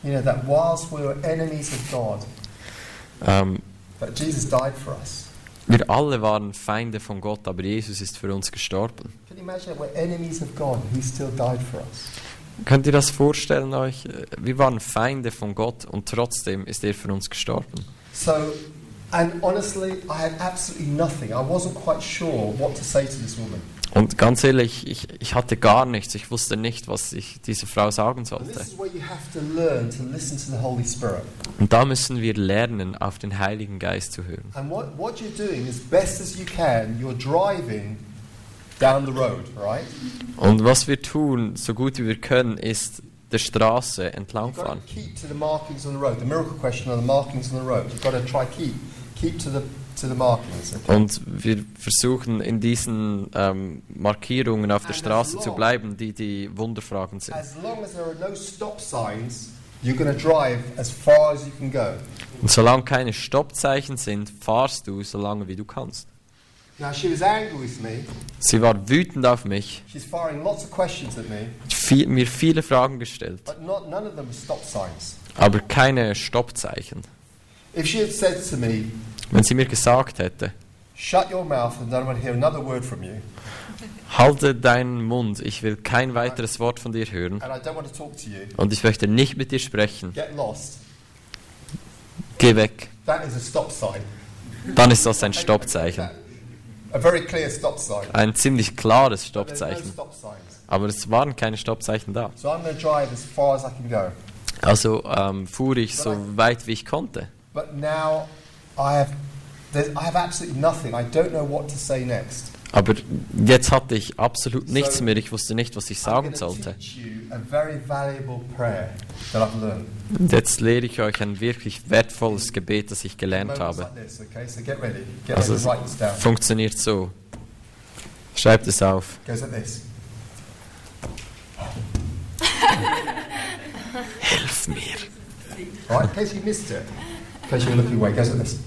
You know that whilst we were enemies of God, Ähm, that Jesus died for us. Wir alle waren Feinde von Gott, aber Jesus ist für uns gestorben. Can you imagine that we're enemies of God and He still died for us? Könnt ihr das vorstellen euch? Wir waren Feinde von Gott und trotzdem ist er für uns gestorben. So, and honestly, I had absolutely nothing. I wasn't quite sure what to say to this woman. Und ganz ehrlich, ich, ich hatte gar nichts. Ich wusste nicht, was ich dieser Frau sagen And sollte. Und da müssen wir lernen, auf den Heiligen Geist zu hören. And what, what you're doing, as best as you can, you're driving down the road, right? Und was wir tun, so gut wie wir können, ist der Straße entlangfahren. keep to the markings on the road. The miracle question are the markings on the road. You've got to try keep keep to the the markings. Okay? Und wir versuchen in diesen ähm, Markierungen auf der Straße zu bleiben, die die Wunderfragen sind. As long as there are no stop signs, you're going to drive as far as you can go. Und solange keine Stoppzeichen sind, fahrst du so lange wie du kannst. Now she was angry with me. Sie war wütend auf mich, She's firing lots of questions at me, viel, mir viele Fragen gestellt, but not none of them were stop signs. aber keine Stoppzeichen. If she had said to me, Wenn sie mir gesagt hätte, "Shut your mouth and I don't want to hear another word from you, halte deinen Mund, ich will kein weiteres Wort von dir hören and I don't want to talk to you," und ich möchte nicht mit dir sprechen, get lost. geh weg, That is a stop sign. dann ist das ein Stoppzeichen. A very clear stop sign. Ein ziemlich klares Stoppzeichen. Aber es waren keine Stoppzeichen da. So I'm going to drive as far as I can go. Also ähm, fuhr ich so weit wie ich konnte. But now I have, I have absolutely nothing. I don't know what to say next. Aber jetzt hatte ich absolut nichts mehr. Ich wusste nicht, was ich sagen sollte. jetzt lehre ich euch ein wirklich wertvolles Gebet, das ich gelernt habe. Also es funktioniert so. Schreibt es auf. Hilf mir. Right? In case you missed it. In case you're looking away, it goes like this.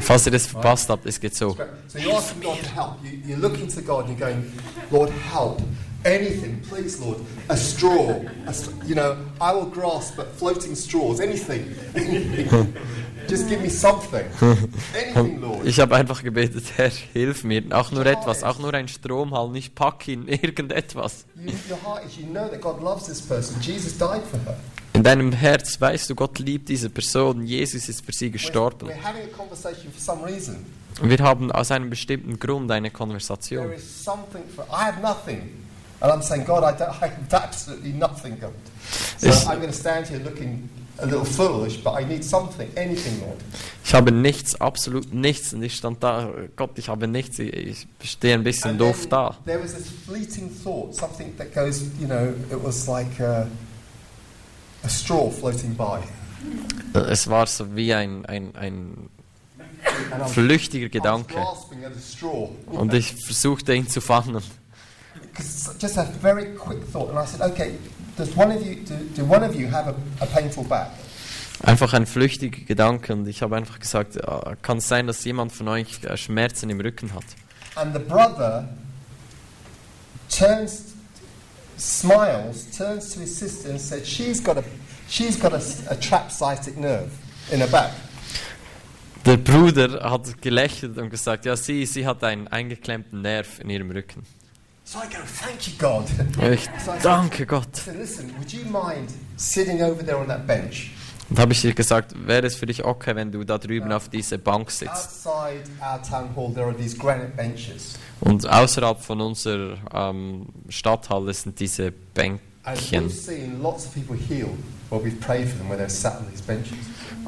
Falls ihr das verpasst habt, es geht so. So you're asking God to help. You, you're looking to God and you're going, Lord, help. Anything, please, Lord. A straw. A you know, I will grasp at floating straws. Anything. Anything. Just give me something. Anything, Lord. Ich habe einfach gebetet, Herr, hilf mir. Auch nur etwas, auch nur ein Stromhall. Ich pack ihn, irgendetwas. In deinem Herz weißt du, Gott liebt diese Person. Jesus ist für sie gestorben. we're having a conversation for some reason. Und wir haben aus einem bestimmten Grund eine There Konversation. is something for. I have nothing. And I'm saying, God, I, don't, I have absolutely nothing, God. So Is- I'm going to stand here looking a little foolish, but I need something, anything, Lord. Ich habe nichts, absolut nichts. Und ich stand da, Gott, ich habe nichts. Ich ich stehe ein bisschen And doof da. There was this fleeting thought, something that goes, you know, it was like a, a straw floating by. Es war so wie ein, ein, ein flüchtiger Gedanke. Und ich versuchte ihn zu fangen. Just a very quick thought, and I said, okay, does one of you, do, do one of you have a, a painful back? Einfach ein flüchtiger Gedanke und ich habe einfach gesagt, ja, kann es sein, dass jemand von euch äh, Schmerzen im Rücken hat? And the brother turns, smiles, turns to his sister and said, she's got a, she's got a, a trapped sciatic nerve in her back. Der Bruder hat gelächelt und gesagt, ja, sie, sie hat einen eingeklemmten Nerv in ihrem Rücken. Go, thank you, God. Ich danke Gott. Listen, would you mind sitting over there on that bench Und habe ich ihr gesagt, wäre es für dich okay, wenn du da drüben auf diese Bank sitzt? Und außerhalb von unserer ähm, Stadthalle sind diese Bänkchen. we've seen lots of people healed while we've prayed for them when they're sat on these benches.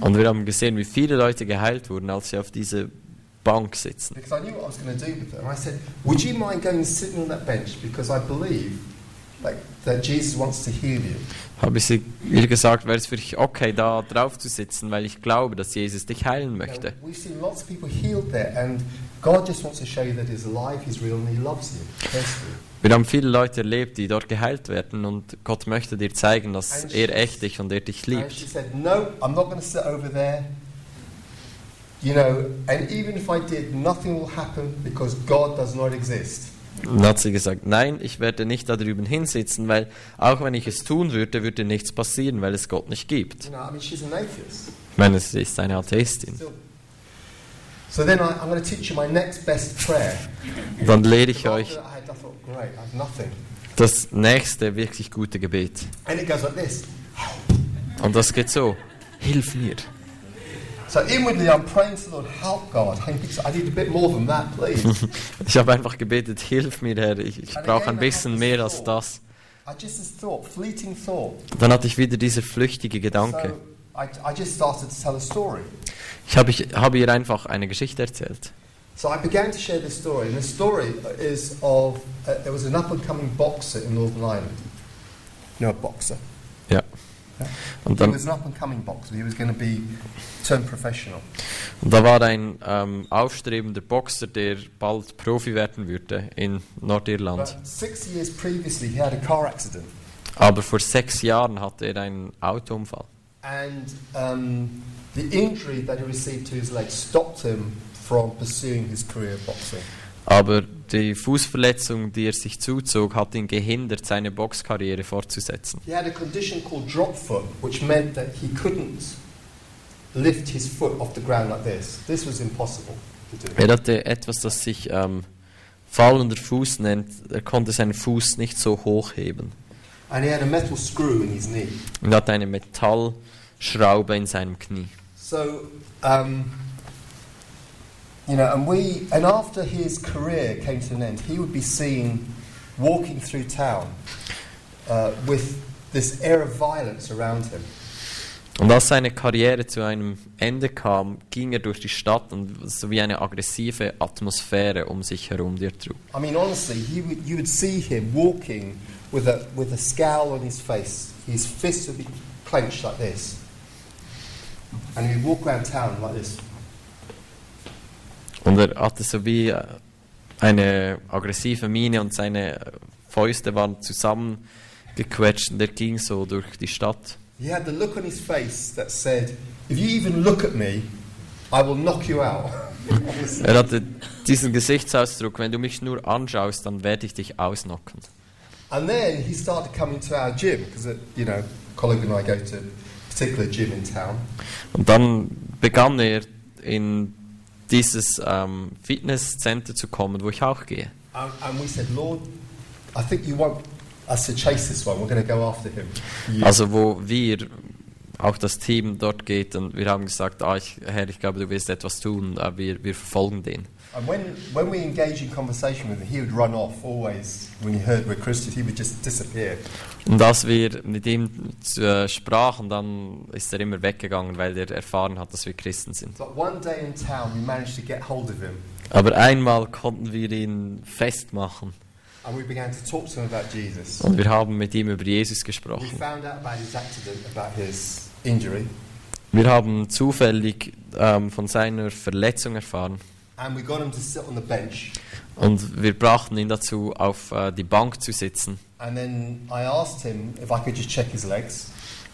Und wir haben gesehen, wie viele Leute geheilt wurden, als sie auf diese Bank sitzen. Because I knew what I was going to do with them. I said, would you mind going and sitting on that bench because I believe, like, that Jesus wants to heal you. Habe ich sie, ihr gesagt, wäre es für dich okay, da drauf zu sitzen, weil ich glaube, dass Jesus dich heilen möchte. we've seen lots of people healed there, and God just wants to show you that He's alive, He's real, and He loves you. personally. Wir haben viele Leute erlebt, die dort geheilt werden und Gott möchte dir zeigen, dass er echt dich und er dich And she liebt. said, No, I'm not going to sit over there. You know, and even if I did, nothing will happen because God does not exist. Und dann hat sie gesagt, nein, ich werde nicht da drüben hinsitzen, weil auch wenn ich es tun würde, würde nichts passieren, weil es Gott nicht gibt. You know, I mean, she's an atheist. Ich meine, sie ist eine Atheistin. So then I, I'm going to teach you my next best prayer. Dann lehre ich euch that, I, had, I thought, great, I have nothing. das nächste wirklich gute Gebet. And it goes like this. Und das geht so, hilf mir. So inwardly, I'm praying to the Lord, help God. I need, I need a bit more than that, please. Ich habe einfach gebetet, hilf mir, Herr, ich, ich brauche ein bisschen mehr als das. I just this thought, fleeting thought. Dann hatte ich wieder dieser flüchtige Gedanke. So I, I just started to tell a story. Ich habe, ich habe ihr einfach eine Geschichte erzählt. So I began to share this story, and the story is of uh, there was an up and coming boxer in Northern Ireland. No, a boxer. Und dann, und da war ein ähm, aufstrebender Boxer, der bald Profi werden würde in Nordirland. Aber vor sechs Jahren hatte er einen Autounfall. and um, the injury that he received to his leg stopped him from pursuing his career boxing. Aber die Fußverletzung, die er sich zuzog, hat ihn gehindert, seine Boxkarriere fortzusetzen. He had a condition called drop foot, which meant that he couldn't lift his foot off the ground like this. This was impossible to do. Er hatte etwas, das sich ähm, fallender Fuß nennt. Er konnte seinen Fuß nicht so hochheben. And he had a metal screw in his knee. Und hatte eine Metallschraube in seinem Knie. So, um, you know, and we, and after his career came to an end, he would be seen walking through town uh, with this air of violence around him. Und als seine Karriere zu einem Ende kam, ging er durch die Stadt und so wie eine aggressive Atmosphäre um sich herum, die er trug. I mean, honestly, he would, you would see him walking with a, with a scowl on his face. His fists would be clenched like this. And he'd walk around town like this. Und er hatte so wie äh, eine aggressive Miene und seine Fäuste waren zusammengequetscht und er ging so durch die Stadt. He had the look on his face that said, if you even look at me, I will knock you out. Er hatte diesen Gesichtsausdruck, wenn du mich nur anschaust, dann werde ich dich ausnocken. And then he started coming to our gym because, uh, you know, colleague and I go to a particular gym in town. Und dann begann er in dieses ähm, Fitnesscenter zu kommen, wo ich auch gehe. And, and we said, Lord, I think you want us to chase this one. We're going to go after him. You. Also wo wir, auch das Team dort geht und wir haben gesagt, ah, ich, Herr, ich glaube, du wirst etwas tun, äh, wir, wir verfolgen den. And when, when we engage in conversation with him, he would run off always. When he heard we're Christians, he would just disappear. Und als wir mit ihm äh, sprachen, dann ist er immer weggegangen, weil er erfahren hat, dass wir Christen sind. But one day in town, we managed to get hold of him. Aber einmal konnten wir ihn festmachen And we began to talk to him about Jesus. und wir haben mit ihm über Jesus We gesprochen. found out about his accident, about his injury. Wir haben zufällig ähm, von seiner Verletzung erfahren. And we got him to sit on the bench. Und wir brachten ihn dazu, auf äh, die Bank zu sitzen. And then I asked him if I could just check his legs.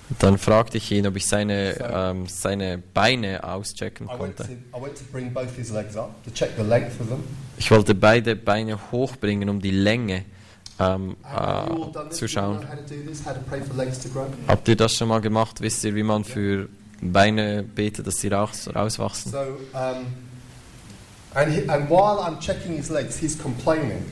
Und dann fragte ich ihn, ob ich seine, ähm, seine Beine auschecken konnte. I went to bring both his legs up to check the length of them. Ich wollte beide Beine hochbringen, um die Länge ähm, äh, zu schauen. Habt ihr das schon mal gemacht? Wisst ihr, wie man für Beine betet, dass sie raus, rauswachsen? So, um, and, he, and while I'm checking his legs, he's complaining.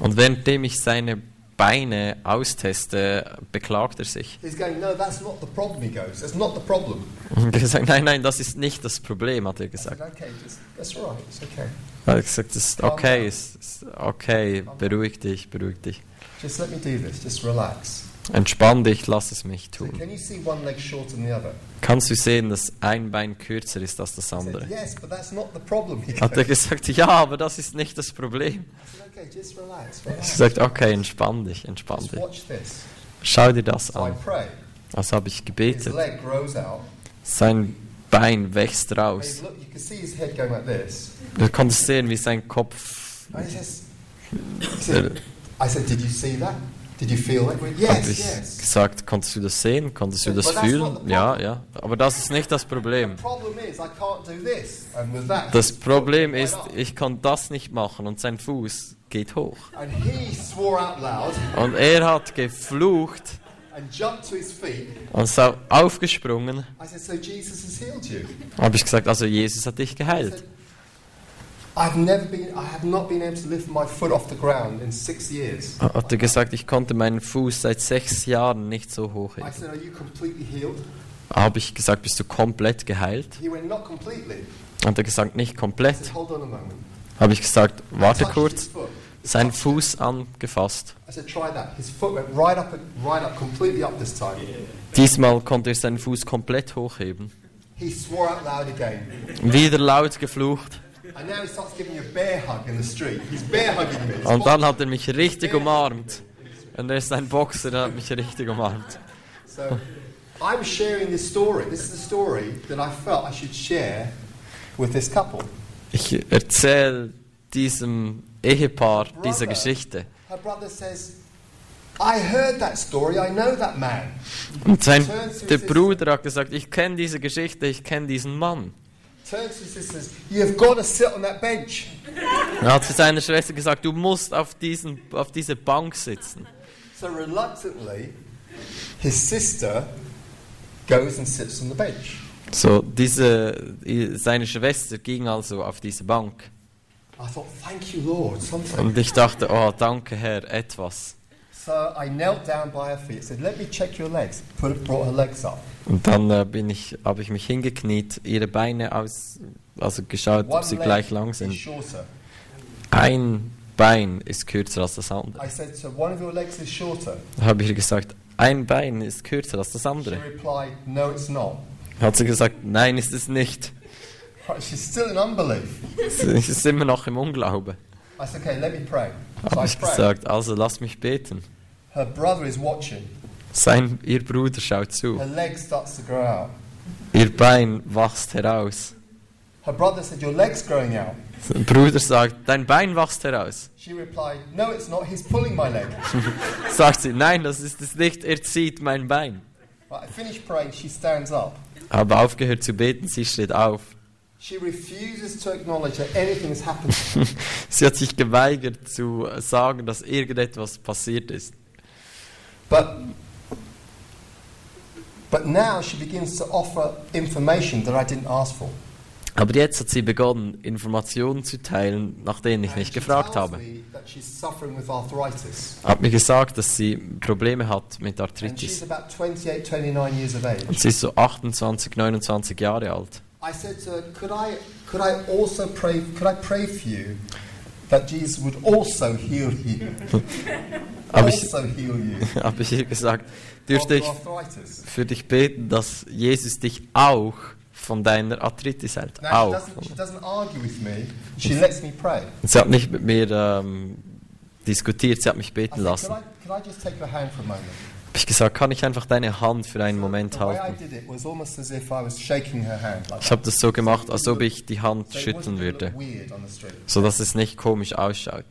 Und währenddem ich seine Beine austeste, beklagt er sich. He's going, no, that's not the problem. He goes, that's not the problem. Und er gesagt, nein, nein, das ist nicht das Problem, hat er I said, gesagt. okay, just, that's right, it's okay. Er hat gesagt, es ist okay, ist okay, beruhig dich, beruhig dich. Just let me do this. Just relax. Entspann dich, lass es mich tun. Kannst du sehen, dass ein Bein kürzer ist als das andere? Hat er gesagt, ja, aber das ist nicht das Problem. relax. gesagt, okay, entspann dich, entspann dich. Schau dir das an. Also habe ich gebetet. Sein Bein wächst raus. Du konntest sehen, wie sein Kopf. I said, did you see that? Went, Habe yes, ich yes. gesagt, konntest du das sehen? Konntest du But das not fühlen? Ja, ja. Aber das ist nicht das Problem. Das Problem ist, ich kann das nicht machen und sein Fuß geht hoch. Und er hat geflucht und ist au- aufgesprungen. I said, so Jesus has healed you. Habe ich gesagt, also Jesus hat dich geheilt. I've never been, I have not been able to lift my foot off the ground in six years. Hat er gesagt, ich konnte meinen Fuß seit sechs Jahren nicht so I hochheben. said, are you completely healed? Habe ich gesagt, bist du komplett geheilt? He went, not completely. Hat er gesagt, nicht I komplett. said, hold on a moment. Habe ich gesagt, warte kurz. Seinen Fuß angefasst. I said, try that. His foot went right up, right up, completely up this time. Diesmal konnte er seinen Fuß komplett hochheben. He swore out loud again. Wieder laut geflucht. And now he starts giving me a bear hug in the street. He's bear hugging me. He's Und dann hat er mich richtig umarmt. Und er ist ein Boxer, der hat mich richtig umarmt. So I'm sharing this story. This is the story that I felt I should share with this couple. Ich erzähle diesem Ehepaar diese Geschichte. Her brother says, I heard that story. I know that man. Und sein der Bruder hat gesagt, ich kenne diese Geschichte, ich kenne diesen Mann. Turns to his sister and says, You've got to sit on that bench. Er hat zu seiner Schwester gesagt, du musst auf, diesen, auf diese Bank sitzen. So reluctantly, his sister goes and sits on the bench. So, diese, seine Schwester ging also auf diese Bank. I thought, Thank you, Lord, something. Und ich dachte, oh, danke Herr, etwas. So I knelt down by her feet, said, Let me check your legs. Put, brought her legs up. Und dann äh, bin ich, habe ich mich hingekniet, ihre Beine aus, also geschaut, ob sie gleich lang sind. shorter. Ein Bein ist kürzer als das andere. I said, So one of your legs is shorter. Habe ich ihr gesagt, ein Bein ist kürzer als das She andere. replied, No, it's not. Hat sie gesagt, nein, ist es nicht. She's still in unbelief. Sie ist immer noch im Unglaube. I said, Okay, let me pray. Habe ich gesagt, also lass mich beten. Her brother is watching. Sein, ihr Bruder schaut zu. Her leg starts to grow out. Ihr Bein wächst heraus. Her brother said, Your leg's growing out. Sein Bruder sagt, dein Bein wächst heraus. She replied, No, it's not. He's pulling my leg. Sagt sie, nein, das ist es nicht, er zieht mein Bein. Right, I finished praying. She stands up. Habe aufgehört zu beten, sie steht auf. She refuses to acknowledge that anything has happened. Sie hat sich geweigert zu sagen, dass irgendetwas passiert ist. But, but now she begins to offer information that I didn't ask for. Aber jetzt hat sie begonnen, Informationen zu teilen, nach denen ich nicht gefragt habe. arthritis. Hat mir gesagt, dass sie Probleme hat mit Arthritis. about 28, 29 years of age. Und sie ist so 28, 29 Jahre alt. I said to her, could I, could I also pray, could I pray for you that Jesus would also heal you? Habe ich, also heal you habe ich ihr gesagt, dürfte ich für dich beten, dass Jesus dich auch von deiner Arthritis hält. Now, she Auch. doesn't, she doesn't argue with me. She lets me pray. Und sie hat nicht mit mir ähm, diskutiert, sie hat mich I beten said, lassen. could I, could I habe ich gesagt, kann ich einfach deine Hand für einen Moment halten? Ich habe das so gemacht, als ob ich die Hand schütteln würde, sodass es nicht komisch ausschaut.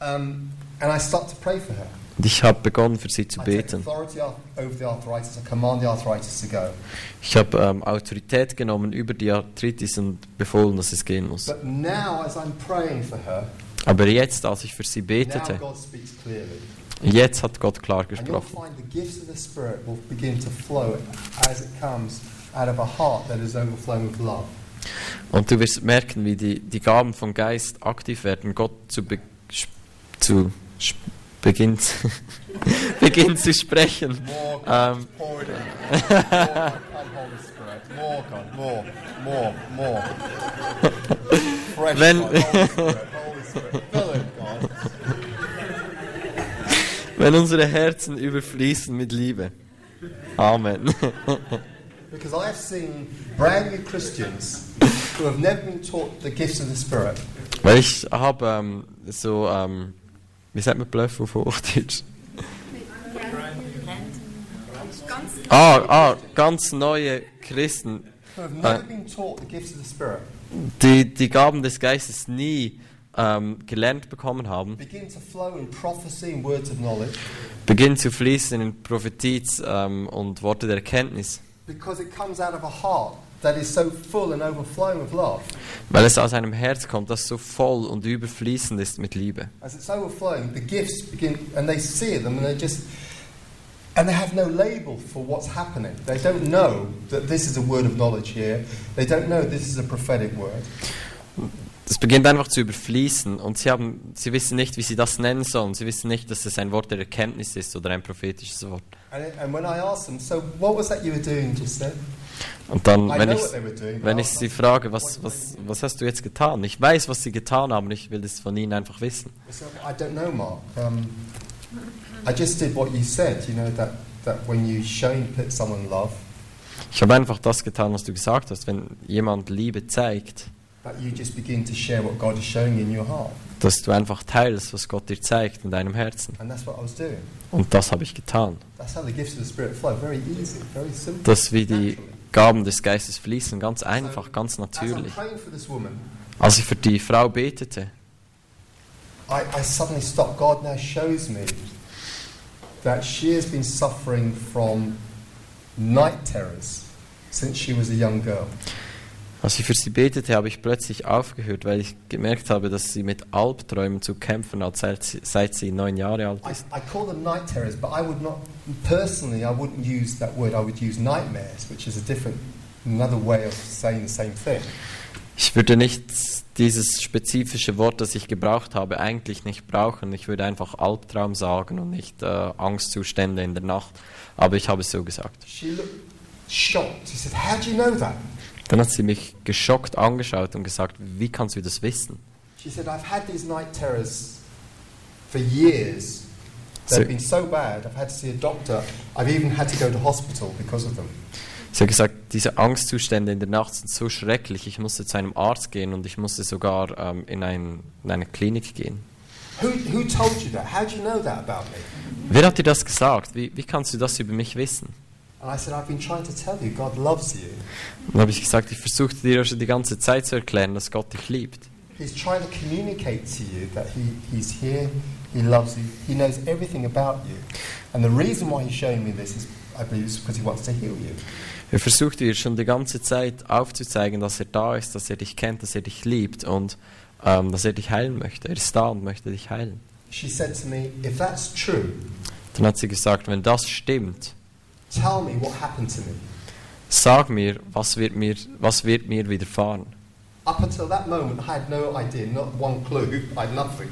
Und ich habe begonnen, für sie zu beten. Ich habe ähm, Autorität genommen über die Arthritis und befohlen, dass es gehen muss. But now, as I'm praying for her, Aber jetzt, als ich für sie betete. Jetzt hat Gott klar gesprochen. Und du wirst merken, wie die, die Gaben vom Geist aktiv werden, Gott zu, be, zu beginnt, beginnt zu sprechen. More God. More God. More God, more, more, more. Fresh Wenn- God, Holy Spirit, Holy Spirit. Wenn unsere Herzen überfließen mit Liebe. Amen. Because I have seen brand new Christians who have never been taught the gifts of the Spirit. Weil ich habe ähm, so, ähm, wie sagt man Bluff auf Hochdeutsch? Ah, ah, ganz neue Christen, Spirit. die die Gaben des Geistes nie ähm, gelernt bekommen haben, beginnen zu fließen in Prophetie ähm, und Worte der Erkenntnis, so weil es aus einem Herz kommt, das so voll und überfließend ist mit Liebe. As it's overflowing, the gifts begin, and they see them, and they just, and they have no label for what's happening. They don't know that this is a word of knowledge here. They don't know this is a prophetic word. Es beginnt einfach zu überfließen und sie, haben, sie wissen nicht, wie sie das nennen sollen. Sie wissen nicht, dass es ein Wort der Erkenntnis ist oder ein prophetisches Wort. Und dann, wenn ich, wenn ich sie frage, was, was, was hast du jetzt getan? Ich weiß, was sie getan haben, ich will es von ihnen einfach wissen. So, I don't know, Mark. Um, I just did what you said. You know that that when you show someone love, Ich habe einfach das getan, was du gesagt hast. Wenn jemand Liebe zeigt, that you just begin to share what God is showing you in your heart, dass du einfach teilst, was Gott dir zeigt in deinem Herzen. and that's what I was doing. Und das habe ich getan. That's how the gifts of the Spirit flow. Very easy, very simple. Dass wie die. Gaben des Geistes fließen, ganz einfach, ganz natürlich. Als ich für die Frau betete, als ich für sie betete, habe ich plötzlich aufgehört, weil ich gemerkt habe, dass sie mit Albträumen zu kämpfen hat, seit sie, seit sie neun Jahre alt I, ist. I call them night terrors, but I would not, personally, I wouldn't use that word. I would use nightmares, which is a different, another way of saying the same thing. Ich würde nicht dieses spezifische Wort, das ich gebraucht habe, eigentlich nicht brauchen. Ich würde einfach Albtraum sagen und nicht äh, Angstzustände in der Nacht. Aber ich habe es so gesagt. She looked shocked. She said, How do you know that? Dann hat sie mich geschockt angeschaut und gesagt, wie kannst du das wissen? She said, I've had these night terrors for years. They've been so bad, I've had to see a doctor. I've even had to go to hospital because of them. Sie hat gesagt, diese Angstzustände in der Nacht sind so schrecklich. Ich musste zu einem Arzt gehen und ich musste sogar ähm, in, ein, in eine Klinik gehen. Who, who told you that? How do you know that about me? Wer hat dir das gesagt? Wie, wie kannst du das über mich wissen? And I said, I've been trying to tell you, God loves you. Und dann habe ich gesagt, ich versuchte dir ja schon die ganze Zeit zu erklären, dass Gott dich liebt. He's trying to communicate to you that he, He's here, He loves you, He knows everything about you. And the reason why He's showing me this is, I believe, is because He wants to heal you. Er versucht dir schon die ganze Zeit aufzuzeigen, dass er da ist, dass er dich kennt, dass er dich liebt und ähm, dass er dich heilen möchte. Er ist da und möchte dich heilen. She said to me, If that's true, Dann hat sie gesagt, wenn das stimmt, tell me what happened to me. sag mir, was wird mir, was wird mir widerfahren. Up until that moment, I had no idea, not one clue, I had nothing.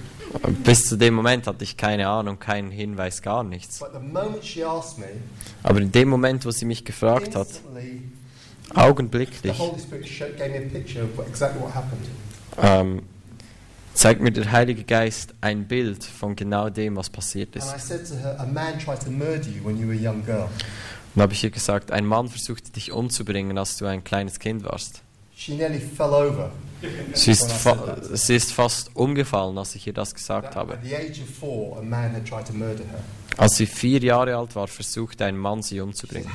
Bis zu dem Moment hatte ich keine Ahnung, keinen Hinweis, gar nichts. But the moment she asked me, Aber in dem Moment, wo sie mich gefragt hat, augenblicklich, exactly ähm, zeigt mir der Heilige Geist ein Bild von genau dem, was passiert And ist. I said to her, Und habe ich ihr gesagt, ein Mann versuchte dich umzubringen, als du ein kleines Kind warst. She nearly fell over. Sie ist, fa sie ist fast umgefallen, als ich ihr das gesagt habe. Als sie vier Jahre alt war, versuchte ein Mann sie umzubringen.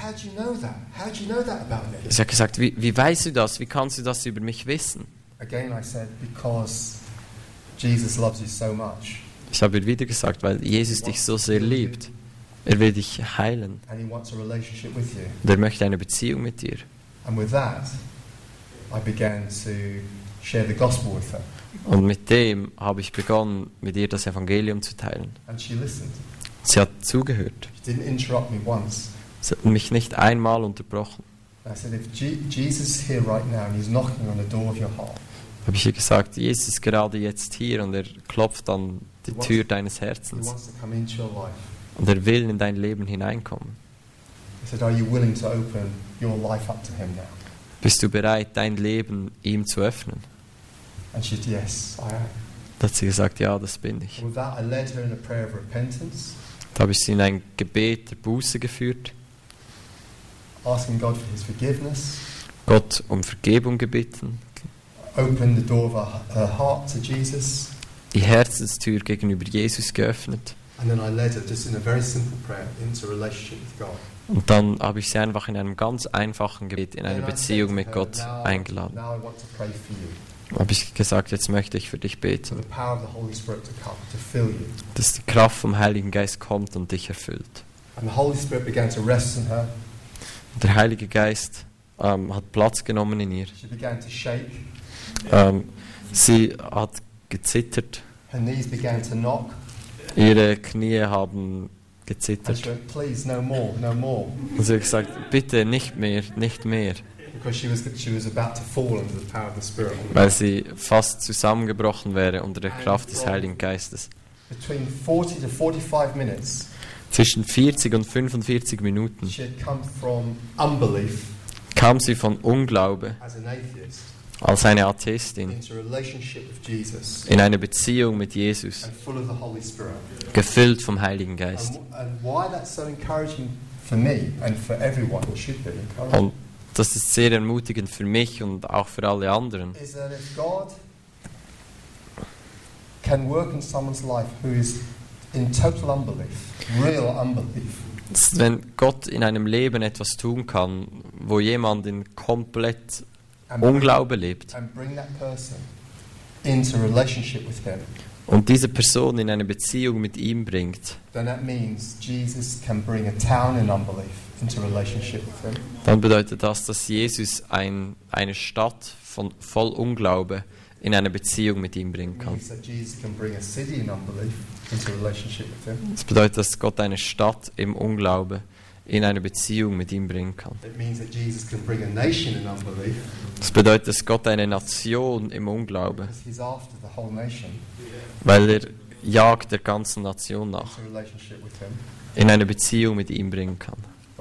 Sie hat gesagt, wie, wie weißt du das? Wie kannst du das über mich wissen? Again, I said, Because Jesus loves you so much. Ich habe ihr wieder gesagt, weil Jesus dich so sehr liebt. Er will dich heilen. Und er möchte eine Beziehung mit dir. Und mit dem habe ich begonnen, mit ihr das Evangelium zu teilen. And she listened. Sie hat zugehört. She didn't interrupt me once. Sie hat mich nicht einmal unterbrochen. Habe ich ihr gesagt, Jesus ist gerade jetzt hier und er klopft an die Tür deines he Herzens. Und er will in dein Leben hineinkommen. Said, open? Bist du bereit, dein Leben ihm zu öffnen? And she said, Yes, I am. Da hat sie gesagt, ja, das bin ich. That, I led her in a prayer of repentance, Da habe ich sie in ein Gebet der Buße geführt, asking God for his forgiveness, Gott um Vergebung gebeten, opened the door of her heart to Jesus, die Herzenstür gegenüber Jesus geöffnet. And then I led her just in a very simple prayer into a relationship with God. Und dann habe ich sie einfach in einem ganz einfachen Gebet in eine Beziehung mit Gott eingeladen. Now I want to pray for you, Habe ich gesagt, jetzt möchte ich für dich beten, the power of the Holy Spirit to come, to fill you. dass die Kraft vom Heiligen Geist kommt und dich erfüllt. And the Holy Spirit began to rest in her. Der Heilige Geist ähm, hat Platz genommen in ihr. She began to shake. Ähm, sie hat gezittert, Her knees began to knock. Ihre Knie haben gezittert. Please, no more, no more. Und sie hat gesagt, bitte nicht mehr, nicht mehr, she was, she was weil sie fast zusammengebrochen wäre unter der Kraft des Heiligen Geistes. Between 40 to 45 minutes, Zwischen 40 und 45 Minuten she had come from unbelief kam sie von Unglaube as an atheist als eine Atheistin. In eine Beziehung mit Jesus, gefüllt vom Heiligen Geist. And, and why that's so encouraging for me and for everyone, it should be encouraging, Und das ist sehr ermutigend für mich und auch für alle anderen. Wenn Gott in einem Leben etwas tun kann, wo jemand in komplett Unglaube lebt. und diese Person in eine Beziehung mit ihm bringt, dann bedeutet das, dass Jesus ein, eine Stadt von voll Unglaube in eine Beziehung mit ihm bringen kann. Das bedeutet, dass Gott eine Stadt im Unglaube in eine Beziehung mit ihm bringen kann. Das bedeutet, dass Gott eine Nation im Unglaube, because He's after the whole nation weil er jagt der ganzen Nation nach, in eine Beziehung mit ihm bringen kann.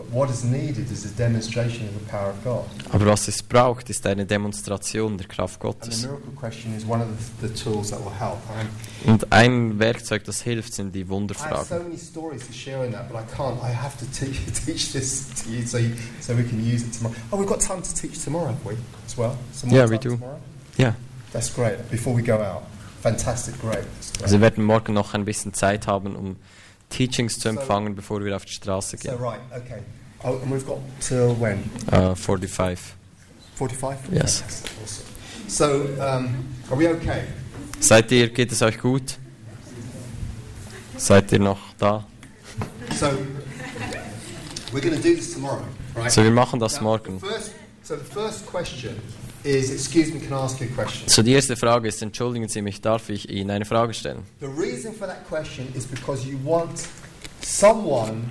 But what is needed is a demonstration of the power of God. Aber was es braucht, ist eine Demonstration der Kraft Gottes. miracle question is one of the, the tools that will help. And Und ein Werkzeug, das hilft, sind die Wunderfragen. many stories to share in that, but I can't. I have to teach, teach this to you so, you so we can use it tomorrow. Oh, we've got time to teach tomorrow, have we? As well? Some more Yeah, we do. Ja, That's great. Before we go out. Fantastic, great. Great. also wir werden morgen noch ein bisschen Zeit haben, um Teachings zu empfangen, bevor wir auf die Straße So, gehen. right, okay. Oh, and we've got till when? Uh, 45. 45? Yes. Awesome. So, um, are we okay? Seid ihr, geht es euch gut? Seid ihr noch da? So, we're going to do this tomorrow, right? So, wir machen das morgen. so, the first question is excuse me, can I ask you a question? So, die erste Frage ist, entschuldigen Sie mich, darf ich Ihnen eine Frage stellen? The reason for that question is because you want someone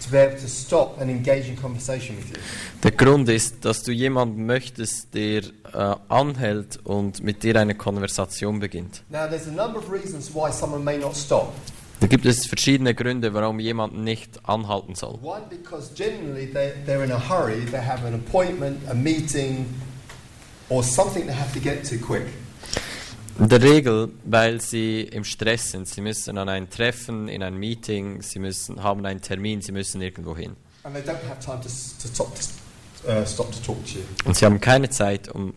to be able to stop and engage in conversation with you. Der Grund ist, dass du jemanden möchtest, der äh, anhält und mit dir eine Konversation beginnt. Now, there's a number of reasons why someone may not stop. Da gibt es verschiedene Gründe, warum jemand nicht anhalten soll. One, because generally they, they're in a hurry, they have an appointment, a meeting, or something they have to get to quick. In der Regel, weil sie im Stress sind. Sie müssen an ein Treffen, in ein Meeting, sie müssen, haben einen Termin, sie müssen irgendwo hin. And they don't have time to, s- to, stop, to, uh, stop to talk to you. Und sie haben keine Zeit, um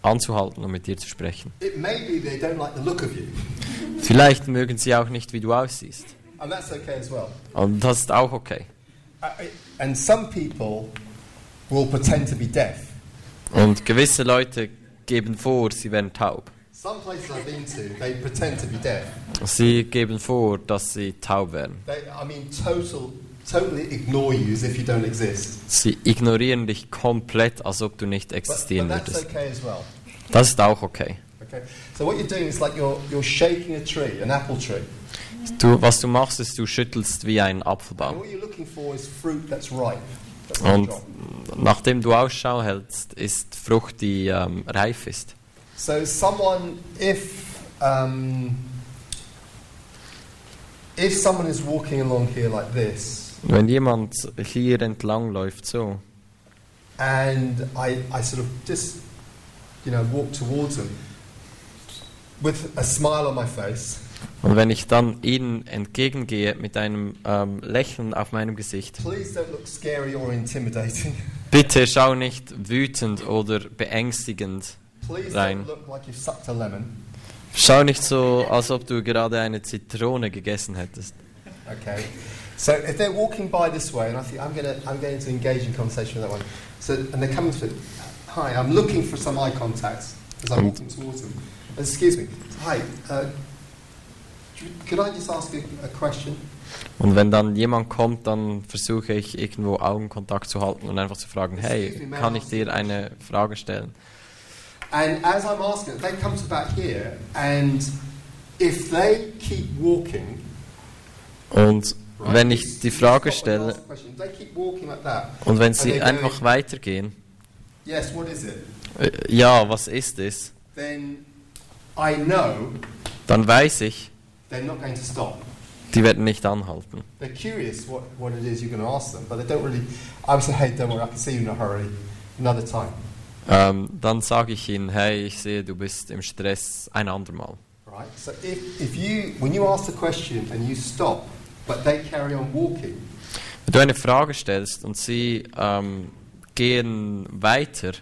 anzuhalten und mit dir zu sprechen. It may be they don't like the look of you, Vielleicht mögen sie auch nicht, wie du aussiehst. and that's okay as well. Und das ist auch okay. Uh, And some people will pretend to be deaf. Und gewisse Leute geben vor, sie wären taub. Some places I've been to, they pretend to be deaf. Sie geben vor, dass sie taub wären. They, I mean, total, totally ignore you as if you don't exist. Sie ignorieren dich komplett, als ob du nicht But, but existieren that's würdest. okay as well. Das ist auch okay. Okay. So what you're doing is like you're you're shaking a tree, an apple tree, Du, was du machst, ist, du schüttelst wie ein and Apfelbaum. what you're looking for is fruit that's ripe. Und nachdem du Ausschau hältst, ist Frucht, die ähm, reif ist. So someone, if um, if someone is walking along here like this, Wenn jemand hier entlang läuft, so, and I, I sort of just, you know, walk towards them with a smile on my face, und wenn ich dann ihnen entgegengehe mit einem ähm, Lächeln auf meinem Gesicht, please don't look scary or intimidating. bitte schau nicht wütend oder beängstigend Please Rein. don't look like you've sucked a lemon. Schau nicht so, als ob du gerade eine Zitrone gegessen hättest. Okay. So if they're walking by this way, and I think I'm going to I'm going to engage in conversation with that one. So and they're coming to, hi, I'm looking for some eye contact as I'm walking towards them. Excuse me. Hi. Uh, could I just ask a, a question? Und wenn dann jemand kommt, dann versuche ich irgendwo Augenkontakt zu halten und einfach zu fragen, hey, kann ich dir eine Frage stellen? And as I'm asking, they come to about here, and if they keep walking, Und wenn ich die Frage stelle und wenn and sie einfach weitergehen, yes, what is it? äh, ja, was ist es? Then I know Dann weiß ich, they're not going to stop. die werden nicht anhalten. They're curious what, what it is you're going to ask them, but they don't really. I would say, hey, don't worry, I can see you in a hurry. Another time, Ähm, dann sage ich ihnen, hey, ich sehe, du bist im Stress, ein andermal. right? So if, if you, when you ask the question and you stop, but they carry on walking, Wenn du eine Frage stellst und sie ähm, gehen weiter,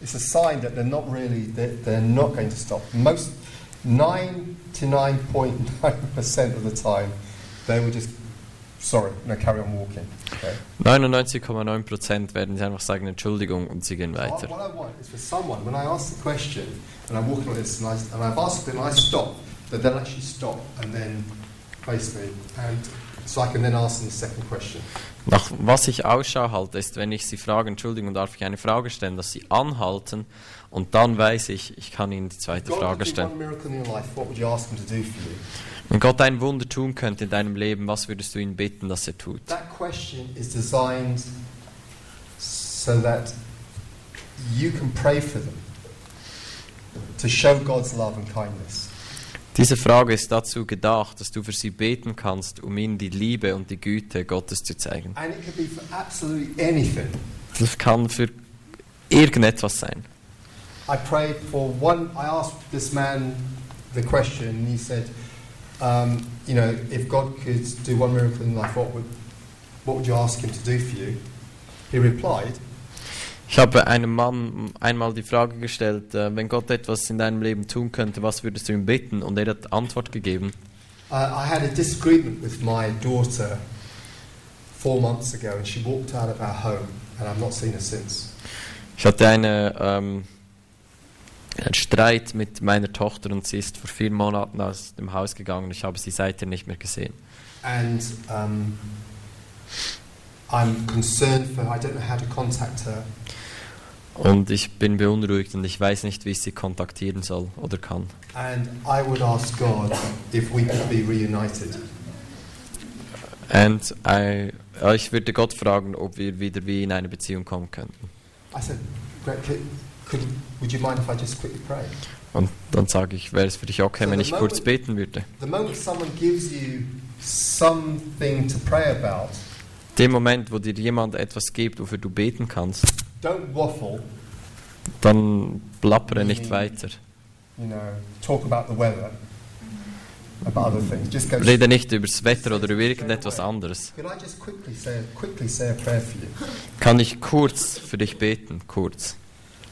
it's a sign that they're not really, they're, they're not going to stop. Most, 99.9% of the time, they will just, sorry, no, carry on walking. Okay? 99,9% werden sie einfach sagen Entschuldigung und sie gehen So weiter. what I want is for someone, when I ask the question and I'm walking like this and, I, and I've asked them and I stop, that they'll actually stop and then face me. And so I can then ask them the second question. Nach was ich Ausschau halte, ist, wenn ich sie frage, Entschuldigung, darf ich eine Frage stellen, dass sie anhalten und dann weiß ich, ich kann ihnen die zweite God Frage stellen. life? Wenn Gott ein Wunder tun könnte in deinem Leben, was würdest du ihn bitten, dass er tut? That question is designed so that you can pray for them, to show God's love and kindness. Diese Frage ist dazu gedacht, dass du für sie beten kannst, um ihnen die Liebe und die Güte Gottes zu zeigen. And it could be for absolutely anything. Das kann für irgendetwas sein. I prayed for one. I asked this man the question, and he said, um, "You know, if God could do one miracle in life, what would what would you ask Him to do for you?" He replied, Ich habe einem Mann einmal die Frage gestellt, äh, wenn Gott etwas in deinem Leben tun könnte, was würdest du ihm bitten? Und er hat Antwort gegeben. uh, "I had a disagreement with my daughter four months ago, and she walked out of our home, and I've not seen her since." Ich hatte eine, ähm, einen Streit mit meiner Tochter und sie ist vor vier Monaten aus dem Haus gegangen. Ich habe sie seitdem nicht mehr gesehen. And um, I'm concerned for her. I don't know how to contact her. Und ich bin beunruhigt und ich weiß nicht, wie ich sie kontaktieren soll oder kann. And I would ask God if we could be reunited. Und I, äh, ich würde Gott fragen, ob wir wieder wie in eine Beziehung kommen könnten. I said, could, could, would you mind if I just quickly pray? Und dann sage ich, wäre es für dich okay, So wenn ich kurz moment- beten würde? Dem Moment, wo dir jemand etwas gibt, wofür du beten kannst, don't waffle, dann plappere nicht weiter. you know, talk about the weather, about other things. Just go. Rede nicht über das Wetter oder über irgendetwas anderes. Could I just quickly say, quickly say a prayer for you? Kann ich kurz für dich beten? Kurz.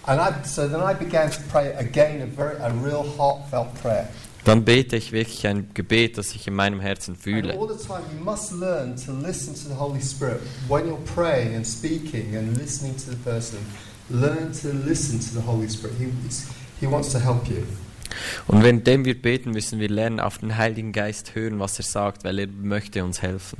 And I, so then I began to pray again a very a real heartfelt prayer. Dann bete ich wirklich ein Gebet, das ich in meinem Herzen fühle. Und währenddem wir beten, müssen wir lernen, auf den Heiligen Geist hören, was er sagt, weil er möchte uns helfen.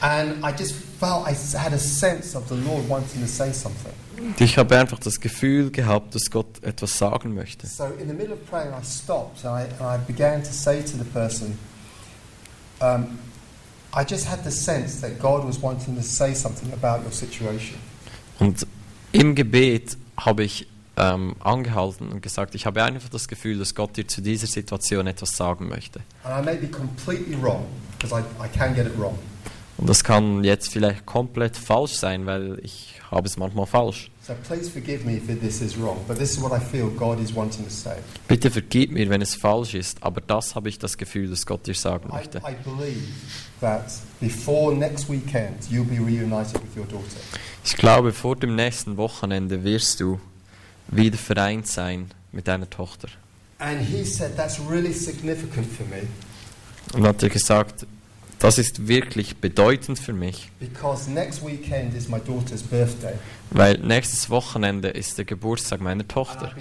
And I just felt I had a sense of the Lord wanting to say something. Und ich habe einfach das Gefühl gehabt, dass Gott etwas sagen möchte. So in the middle of praying, I stopped and I, and I began to say to the person, um, I just had the sense that God was wanting to say something about your situation. Und im Gebet habe ich ähm, angehalten und gesagt, ich habe einfach das Gefühl, dass Gott dir zu dieser Situation etwas sagen möchte. And I may be completely wrong, because I, I can get it wrong. Und das kann jetzt vielleicht komplett falsch sein, weil ich habe es manchmal falsch. So wrong. Bitte vergib mir, wenn es falsch ist, aber das habe ich das Gefühl, dass Gott dir sagen möchte. I weekend. Ich glaube, vor dem nächsten Wochenende wirst du wieder vereint sein mit deiner Tochter. And he said, That's really significant for me Und hat er gesagt, das ist wirklich bedeutend für mich, weil nächstes Wochenende ist der Geburtstag meiner Tochter.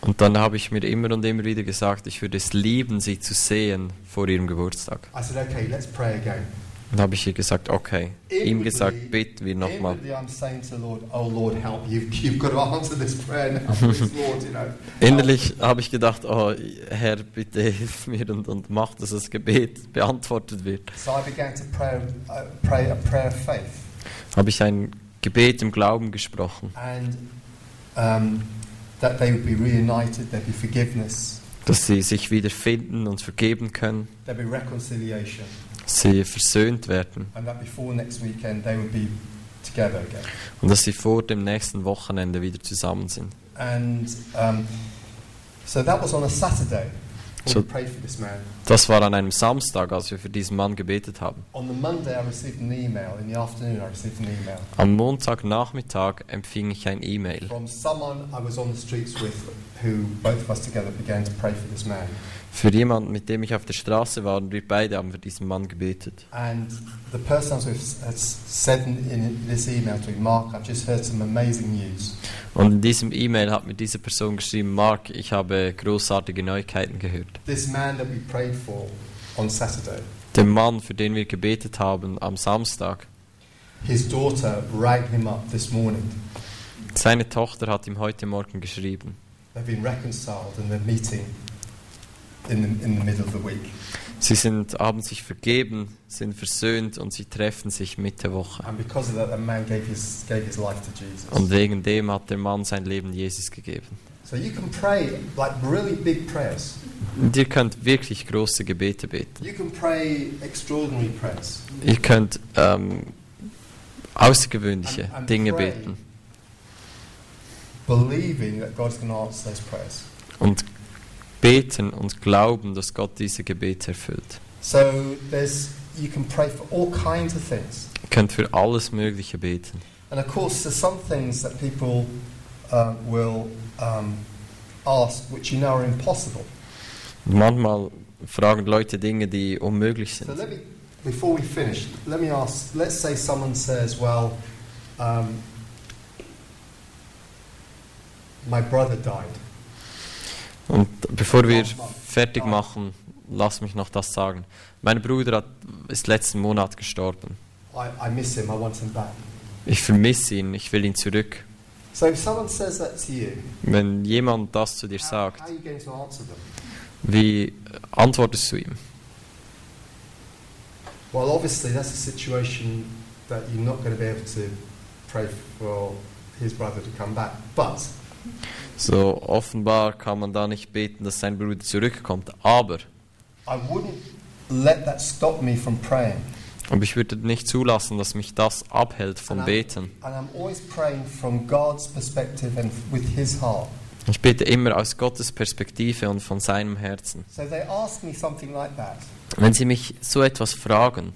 Und dann habe ich mir immer und immer wieder gesagt, ich würde es lieben, sie zu sehen vor ihrem Geburtstag. I said, Okay, let's pray again. Und habe ich ihr gesagt, okay, ihm gesagt, beten wir nochmal. Oh Lord, help. You've, you've got to answer this prayer now, please, Lord, you know. help." Innerlich habe ich gedacht, oh Herr, bitte hilf mir und, und mach, dass das Gebet beantwortet wird. So I began to pray, uh, pray a prayer of faith. Habe ich ein Gebet im Glauben gesprochen, and um, that they would be reunited, there'd be forgiveness, dass sie sich wieder finden und vergeben können, there'd be reconciliation, sie versöhnt werden und dass sie vor dem nächsten Wochenende wieder zusammen sind. And um, so that was on a Saturday So- we prayed for this man. Das war an einem Samstag, als wir für diesen Mann gebetet haben. Am Montagnachmittag empfing ich ein E-Mail from someone I was on the streets with, who both of us together began to pray for this man. für jemanden, mit dem ich auf der Straße war und wir beide haben für diesen Mann gebetet. And the person had said in, this email to me, Mark, I've just heard some amazing news. Und in diesem E-Mail hat mir diese Person geschrieben, Mark, ich habe großartige Neuigkeiten gehört. This man that we prayed Der Mann, für den wir gebetet haben am Samstag, his daughter rang him up this morning. seine Tochter hat ihm heute Morgen geschrieben. They've been reconciled and they're meeting in the, in the middle of the week. Sie sind, haben sich vergeben, sind versöhnt und sie treffen sich Mitte Woche. And because of that, the man gave his, gave his life to Jesus. Und wegen dem hat der Mann sein Leben Jesus gegeben. So you can pray like really big prayers. Und ihr könnt wirklich große Gebete beten. You can pray extraordinary prayers. Ihr könnt ähm, außergewöhnliche And- and Dinge pray. beten Believing that God's going to answer those prayers. und beten und glauben, dass Gott diese Gebete erfüllt. So there's you can pray for all kinds of things. Ihr könnt für alles Mögliche beten. And of course, there's some things that people um, will um, ask which you know are impossible. Manchmal fragen Leute Dinge, die unmöglich So sind. let me, before we finish, let me ask. Let's say someone says, "Well, um, my brother died." Und bevor wir fertig machen, lass mich noch das sagen. Mein Bruder hat, ist letzten Monat gestorben. I, I miss him. I want him back. Ich vermisse ihn, ich will ihn zurück. So if someone says that to you, Wenn jemand das zu dir how, sagt, how are you going to answer them? wie äh, antwortest du ihm? Well, obviously, that's a situation that you're not going to be able to pray for his brother to come back. But So offenbar kann man da nicht beten, dass sein Bruder zurückkommt. Aber, I wouldn't let that stop me from praying. Aber ich würde nicht zulassen, dass mich das abhält vom Beten. Ich bete immer aus Gottes Perspektive und von seinem Herzen. So they ask me something like that. Wenn Sie mich so etwas fragen,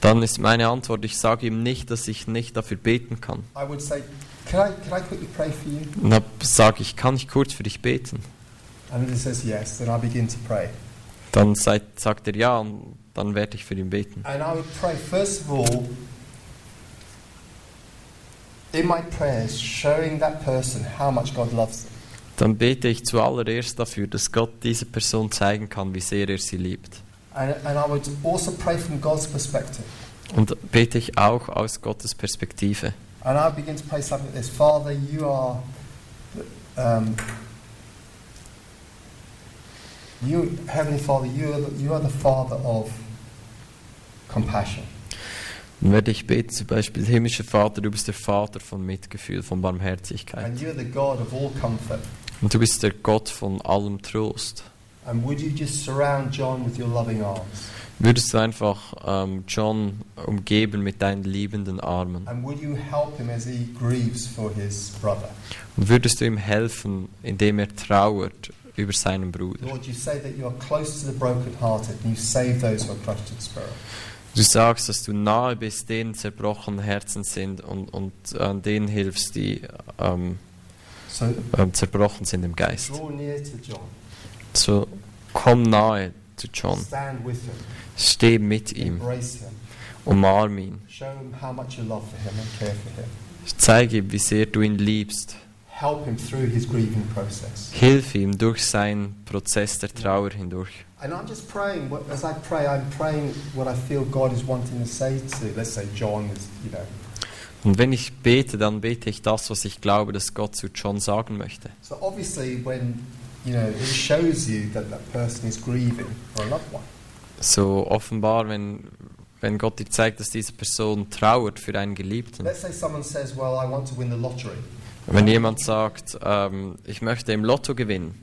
dann ist meine Antwort, ich sage ihm nicht, dass ich nicht dafür beten kann. I would say, can I, can I quickly pray for you? Und dann sage ich, kann ich kurz für dich beten? And he says yes, then I begin to pray. Dann sagt, sagt er ja und dann werde ich für ihn beten. And I would pray, first of all, in my prayers, showing that person how much God loves them. Dann bete ich zuallererst dafür, dass Gott diese Person zeigen kann, wie sehr er sie liebt. And, and I would also pray from God's perspective. Und bete ich auch aus Gottes Perspektive. And I begin to pray something like this Father, you are. Um, you, Heavenly Father, you are, the, you are the Father of compassion. Dann werde ich beten, zum Beispiel, himmlischer Vater, du bist der Vater von Mitgefühl, von Barmherzigkeit. And you're the God of all comfort. Und du bist der Gott von allem Trost. And would you just surround John with your loving arms? Würdest du einfach ähm, John umgeben mit deinen liebenden Armen? And would you help him as he grieves for his brother? Und würdest du ihm helfen, indem er trauert über seinen Bruder? Lord, you say that you are close to the brokenhearted and you save those who are crushed in spirit. Du sagst, dass du nahe bist, denen zerbrochene Herzen sind und, und äh, denen hilfst, die ähm, So ähm, zerbrochen sind im Geist. draw near to John. So komm nahe zu John, Stand with him. steh mit ihm, umarm ihn, Show him how much you love for him and care for him. zeige ihm, wie sehr du ihn liebst. Help him through his grieving process. Hilf ihm durch seinen Prozess der Trauer hindurch. And I'm just praying, as I pray, I'm praying what I feel God is wanting to say to, let's say, John is, you know. Und wenn ich bete, dann bete ich das, was ich glaube, dass Gott zu John sagen möchte. So obviously, when, you know, it shows you that that person is grieving for a loved one. So offenbar, wenn, wenn Gott dir zeigt, dass diese Person trauert für einen Geliebten. Let's say someone says, well, I want to win the lottery. Wenn jemand sagt, ähm, ich möchte im Lotto gewinnen,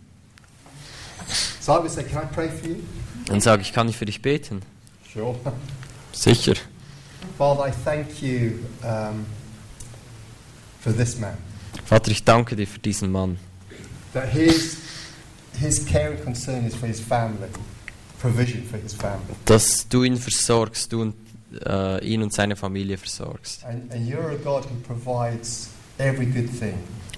So I would say, can I pray for you? dann sage ich, kann ich für dich beten? Sure. Sicher. Father, I thank you um, for this man. Vater, ich danke dir für diesen Mann. That his, his care and concern is for his family, provision for his family. Dass du ihn versorgst, du und, äh, ihn und seine Familie versorgst. And, and you're a God who provides every good thing.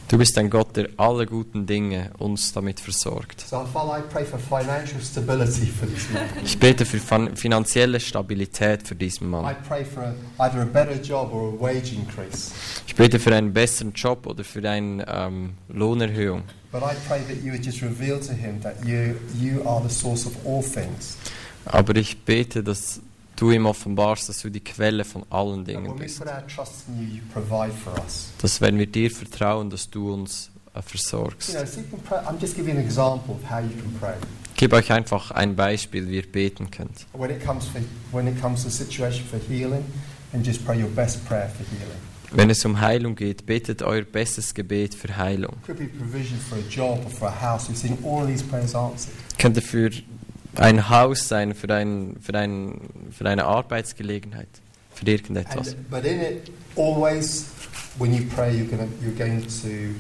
Du bist ein Gott, der alle guten Dinge uns damit versorgt. So, Father, I pray for financial stability for this man. Ich bete für fin- finanzielle Stabilität für diesen I Mann. pray for a, either a better job or a wage increase. Ich bete für einen besseren Job oder für eine ähm, Lohnerhöhung. But I pray that you would just reveal to him that you, you are the source of all things. Aber ich bete, dass du ihm offenbarst, dass du die Quelle von allen Dingen bist. Dass wenn wir dir vertrauen, dass du uns äh, versorgst. Ich gebe euch einfach ein Beispiel, wie ihr beten könnt. Wenn es um Heilung geht, betet euer bestes Gebet für Heilung. Answered. Könnte für ein Haus sein, für, ein, für, ein, für eine Arbeitsgelegenheit, für irgendetwas. And, but in it, always, when you pray, you're, gonna, you're going to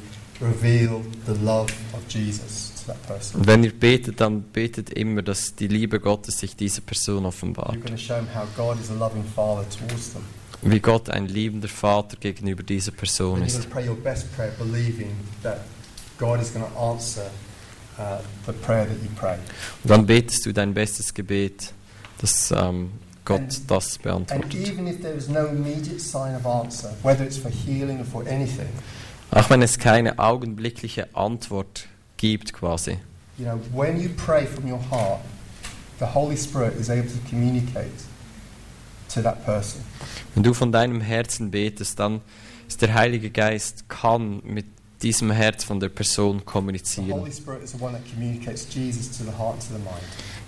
reveal the love of Jesus to that person. Und wenn ihr betet, dann betet immer, dass die Liebe Gottes sich dieser Person You're offenbart. going to show them how God is a loving Father towards them. Wie Gott ein liebender Vater gegenüber dieser Person And ist. going to pray your best prayer, believing that God is going to answer uh, the prayer that you pray. Und dann betest du dein bestes Gebet, dass ähm, Gott And- das And beantwortet. even if there is no immediate sign of answer, whether it's for healing or for anything, Auch wenn es keine augenblickliche Antwort gibt quasi. you know, when you pray from your heart, the Holy Spirit is able to communicate to that person. Wenn du von deinem Herzen betest, dann ist der Heilige Geist kann mit diesem Herz von der Person kommunizieren.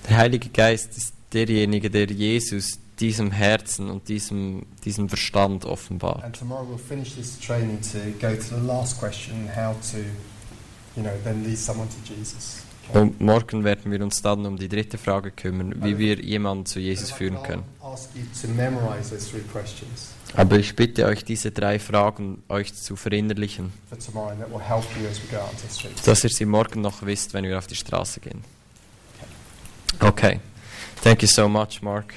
Der Heilige Geist ist derjenige, der Jesus diesem Herzen und diesem, diesem Verstand offenbart. And tomorrow we'll finish this training to go to the last question, how to, you know, then lead someone to Jesus. Okay? Und morgen werden wir uns dann um die dritte Frage kümmern, wie wir jemanden zu Jesus führen können. Ask you to memorize those three questions Aber ich bitte euch, diese drei Fragen euch zu verinnerlichen, dass ihr sie morgen noch wisst, wenn wir auf die Straße gehen. Okay. Thank you so much, Mark.